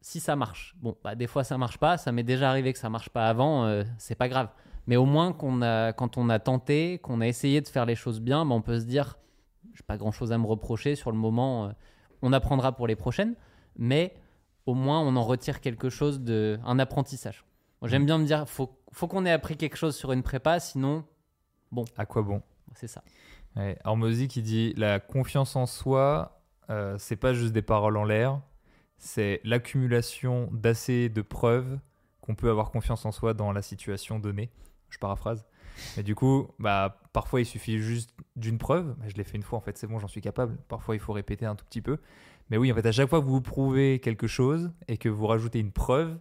si ça marche. Bon, bah, des fois, ça marche pas. Ça m'est déjà arrivé que ça marche pas avant. euh, c'est pas grave. Mais au moins, qu'on a, quand on a tenté, qu'on a essayé de faire les choses bien, bah, on peut se dire, j'ai pas grand chose à me reprocher sur le moment. euh, on apprendra pour les prochaines. Mais au moins, on en retire quelque chose de. un apprentissage. J'aime bien me dire, faut, faut qu'on ait appris quelque chose sur une prépa, sinon, À quoi bon? C'est ça. Ouais. Qui dit La confiance en soi, euh, c'est pas juste des paroles en l'air, c'est l'accumulation d'assez de preuves qu'on peut avoir confiance en soi dans la situation donnée. Je paraphrase. Mais du coup, bah, parfois il suffit juste d'une preuve. Je l'ai fait une fois, en fait, c'est bon, j'en suis capable. Parfois il faut répéter un tout petit peu. Mais oui, en fait, à chaque fois que vous vous prouvez quelque chose et que vous rajoutez une preuve,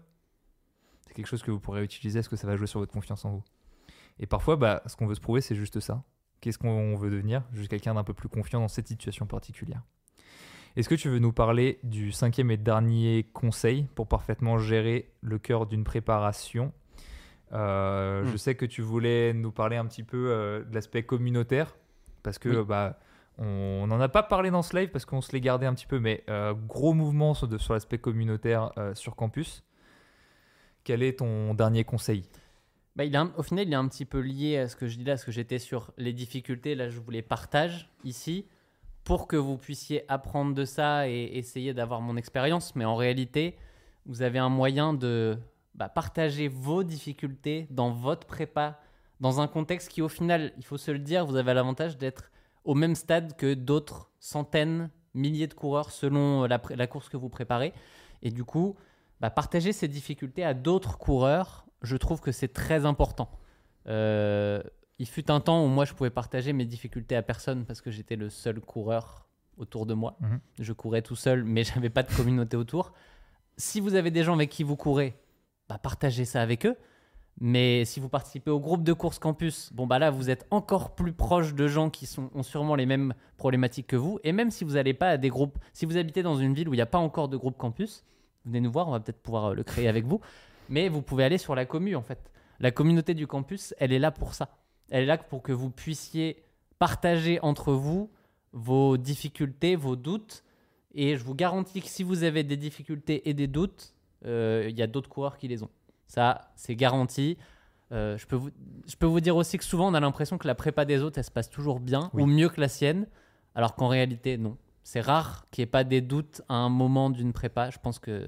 c'est quelque chose que vous pourrez utiliser. Est-ce que ça va jouer sur votre confiance en vous? Et parfois, bah, ce qu'on veut se prouver, c'est juste ça. Qu'est-ce qu'on veut devenir? Juste quelqu'un d'un peu plus confiant dans cette situation particulière. Est-ce que tu veux nous parler du cinquième et dernier conseil pour parfaitement gérer le cœur d'une préparation Euh, Je Hmm. sais que tu voulais nous parler un petit peu euh, de l'aspect communautaire, parce que Oui. bah, on n'en a pas parlé dans ce live parce qu'on se l'est gardé un petit peu, mais euh, gros mouvement sur, l'aspect communautaire sur campus. Quel est ton dernier conseil? Bah, il un- au final, il est un petit peu lié à ce que je dis là, parce que j'étais sur les difficultés. Là, je vous les partage ici pour que vous puissiez apprendre de ça et essayer d'avoir mon expérience. Mais en réalité, vous avez un moyen de bah, partager vos difficultés dans votre prépa, dans un contexte qui, au final, il faut se le dire, vous avez l'avantage d'être au même stade que d'autres centaines, milliers de coureurs selon la, course que vous préparez. Et du coup, bah, partager ces difficultés à d'autres coureurs, je trouve que c'est très important. Euh, il fut un temps où moi je pouvais partager mes difficultés à personne parce que j'étais le seul coureur autour de moi. Mhm. Je courais tout seul, mais j'avais pas de communauté autour. Si vous avez des gens avec qui vous courez, bah, partagez ça avec eux. Mais si vous participez au groupe de course campus, bon bah là vous êtes encore plus proche de gens qui sont, ont sûrement les mêmes problématiques que vous. Et même si vous n'allez pas à des groupes, si vous habitez dans une ville où il n'y a pas encore de groupe campus, venez nous voir, on va peut-être pouvoir euh, le créer avec vous. Mais vous pouvez aller sur la commu en fait. La communauté du campus, elle est là pour ça. Elle est là pour que vous puissiez partager entre vous vos difficultés, vos doutes. Et je vous garantis que si vous avez des difficultés et des doutes, il y a d'autres coureurs qui les ont. Ça, c'est garanti. Euh, je, peux vous, je peux vous dire aussi que souvent, on a l'impression que la prépa des autres, elle se passe toujours bien Oui. ou mieux que la sienne, alors qu'en réalité, non. C'est rare qu'il n'y ait pas des doutes à un moment d'une prépa. Je pense que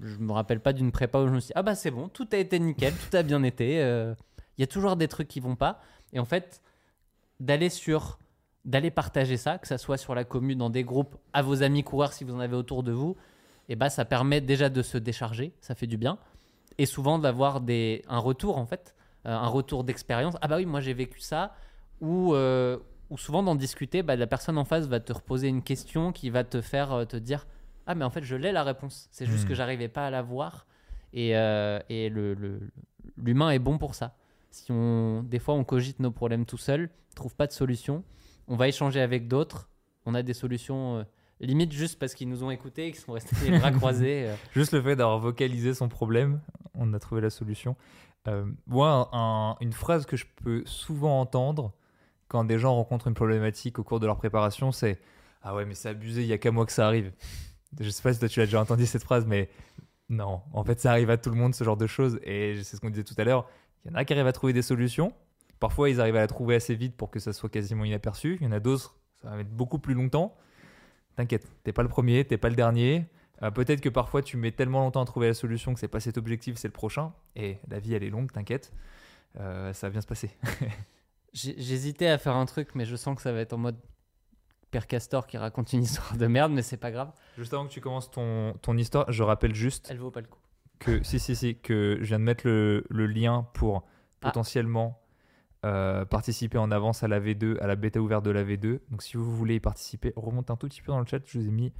je me rappelle pas d'une prépa où je me suis dit, ah bah c'est bon, tout a été nickel, tout a bien été. euh, Il y a toujours des trucs qui vont pas. Et en fait, d'aller sur d'aller partager ça, que ça soit sur la commune, dans des groupes, à vos amis coureurs si vous en avez autour de vous, et bah ça permet déjà de se décharger, ça fait du bien, et souvent d'avoir des un retour en fait, euh, un retour d'expérience. Ah bah oui, moi j'ai vécu ça, ou euh, ou souvent d'en discuter, bah, la personne en face va te reposer une question qui va te faire euh, te dire ah mais en fait je l'ai la réponse, c'est juste Hmm. que j'arrivais pas à la voir, et et le le- l'humain est bon pour ça. Si on des fois on cogite nos problèmes tout seul, trouve pas de solution, on va échanger avec d'autres, on a des solutions. Limite juste parce qu'ils nous ont écoutés et qu'ils sont restés les bras croisés. euh. Juste le fait d'avoir vocalisé son problème, on a trouvé la solution. Euh, moi, un- un- une phrase que je peux souvent entendre quand des gens rencontrent une problématique au cours de leur préparation, c'est Ah ouais, mais c'est abusé, il y a qu'à moi que ça arrive. Je sais pas si toi tu l'as déjà entendu cette phrase, mais non, en fait, ça arrive à tout le monde, ce genre de choses. Et c'est ce qu'on disait tout à l'heure. Il y en a qui arrivent à trouver des solutions. Parfois, ils arrivent à la trouver assez vite pour que ça soit quasiment inaperçu. Il y en a d'autres, ça va mettre beaucoup plus longtemps. T'inquiète, t'es pas le premier, t'es pas le dernier. Euh, Peut-être que parfois tu mets tellement longtemps à trouver la solution que c'est pas cet objectif, c'est le prochain. Et la vie, elle est longue, t'inquiète. Euh, ça va bien se passer. J'hésitais à faire un truc, mais je sens que ça va être en mode Père Castor qui raconte une histoire de merde, mais c'est pas grave. Juste avant que tu commences ton, ton histoire, je rappelle juste Elle vaut pas le coup. que si si si que je viens de mettre le, le lien pour Ah. potentiellement euh, participer en avance à la V2, à la bêta ouverte de la V2. Donc si vous voulez y participer, remontez un tout petit peu dans le chat, je vous ai mis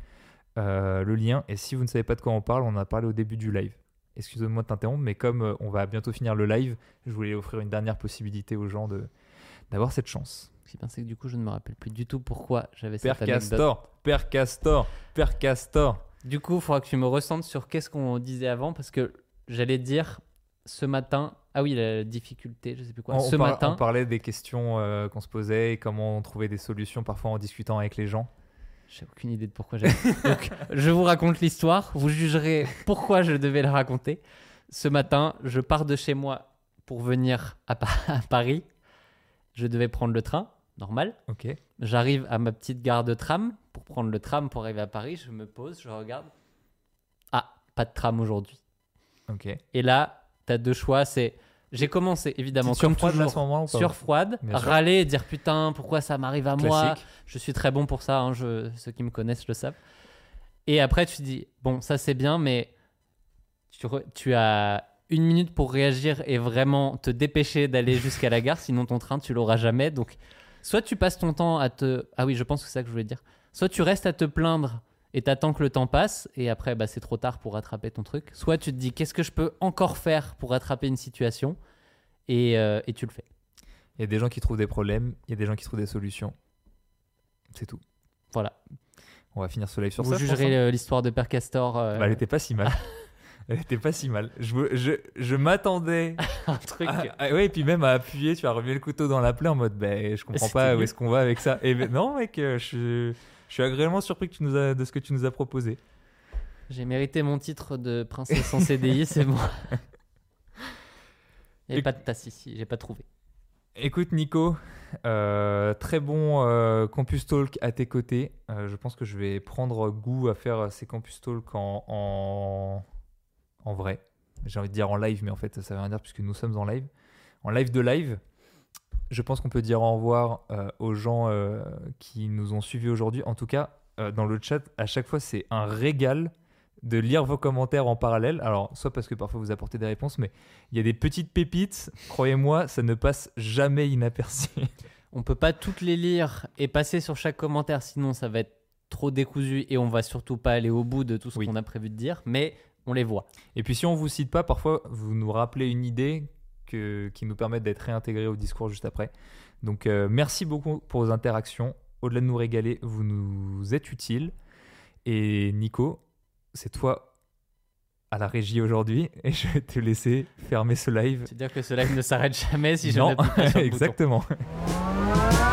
euh, le lien. Et si vous ne savez pas de quoi on parle, on en a parlé au début du live. Excusez-moi de t'interrompre, mais comme euh, on va bientôt finir le live, je voulais offrir une dernière possibilité aux gens de d'avoir cette chance. Est bien, c'est que du coup, je ne me rappelle plus du tout pourquoi j'avais Père cette anecdote. Castor, Père Castor, Père Castor. Du coup, il faudra que tu me ressentes sur qu'est-ce qu'on disait avant, parce que j'allais dire ce matin. Ah oui, la difficulté, je sais plus quoi. On, ce on par- matin, on parlait des questions euh, qu'on se posait et comment on trouvait des solutions parfois en discutant avec les gens. j'ai aucune idée de pourquoi j'avais. Donc, je vous raconte l'histoire. Vous jugerez pourquoi je devais la raconter. Ce matin, je pars de chez moi pour venir à, Pa- à Paris. Je devais prendre le train, normal. Ok. J'arrive à ma petite gare de tram pour prendre le tram pour arriver à Paris. Je me pose, je regarde. Ah, pas de tram aujourd'hui. Ok. Et là, tu as deux choix. C'est j'ai commencé évidemment à ce sur froide, Bien sûr. râler et dire putain pourquoi ça m'arrive à moi? Je suis très bon pour ça. hein, je, ceux qui me connaissent le savent. Et après tu dis bon ça c'est bien mais tu, re- tu as une minute pour réagir et vraiment te dépêcher d'aller jusqu'à la gare sinon ton train tu l'auras jamais. Donc soit tu passes ton temps à te ah oui je pense que c'est ça que je voulais dire. Soit tu restes à te plaindre et t'attends que le temps passe et après bah, c'est trop tard pour rattraper ton truc. Soit tu te dis qu'est-ce que je peux encore faire pour rattraper une situation et, euh, et tu le fais. Il y a des gens qui trouvent des problèmes, il y a des gens qui trouvent des solutions. C'est tout. Voilà. On va finir ce live sur Vous ça. pense, jugerez hein. l'histoire de Père Castor. euh, Bah, elle était pas si mal. elle était pas si mal. Je, je, je m'attendais. un truc. à- à- ouais, et puis même à appuyer, tu as remis le couteau dans la plaie en mode, bah, je comprends pas où est-ce qu'on va avec ça. Et ben, non, mec, euh, je, je suis agréablement surpris que tu nous as, de ce que tu nous as proposé. J'ai mérité mon titre de princesse en CDI, c'est bon. Il n'y Et- pas de tasse ici, j'ai pas trouvé. Écoute Nico, euh, très bon euh, Campus Talk à tes côtés. Euh, je pense que je vais prendre goût à faire ces Campus Talk en, en, en vrai. J'ai envie de dire en live, mais en fait ça veut rien dire puisque nous sommes en live. En live de live, je pense qu'on peut dire au revoir euh, aux gens euh, qui nous ont suivis aujourd'hui. En tout cas, euh, dans le chat, à chaque fois c'est un régal de lire vos commentaires en parallèle. Alors, soit parce que parfois vous apportez des réponses, mais il y a des petites pépites. Croyez-moi, ça ne passe jamais inaperçu. On peut pas toutes les lire et passer sur chaque commentaire, sinon ça va être trop décousu et on va surtout pas aller au bout de tout ce Oui. qu'on a prévu de dire, mais on les voit. Et puis si on vous cite pas, parfois vous nous rappelez une idée que, qui nous permet d'être réintégrés au discours juste après. Donc euh, merci beaucoup pour vos interactions. Au-delà de nous régaler, vous nous êtes utiles. Et Nico, c'est toi à la régie aujourd'hui et je vais te laisser fermer ce live. C'est-à-dire que ce live ne s'arrête jamais si je n'appuie pas sur exactement.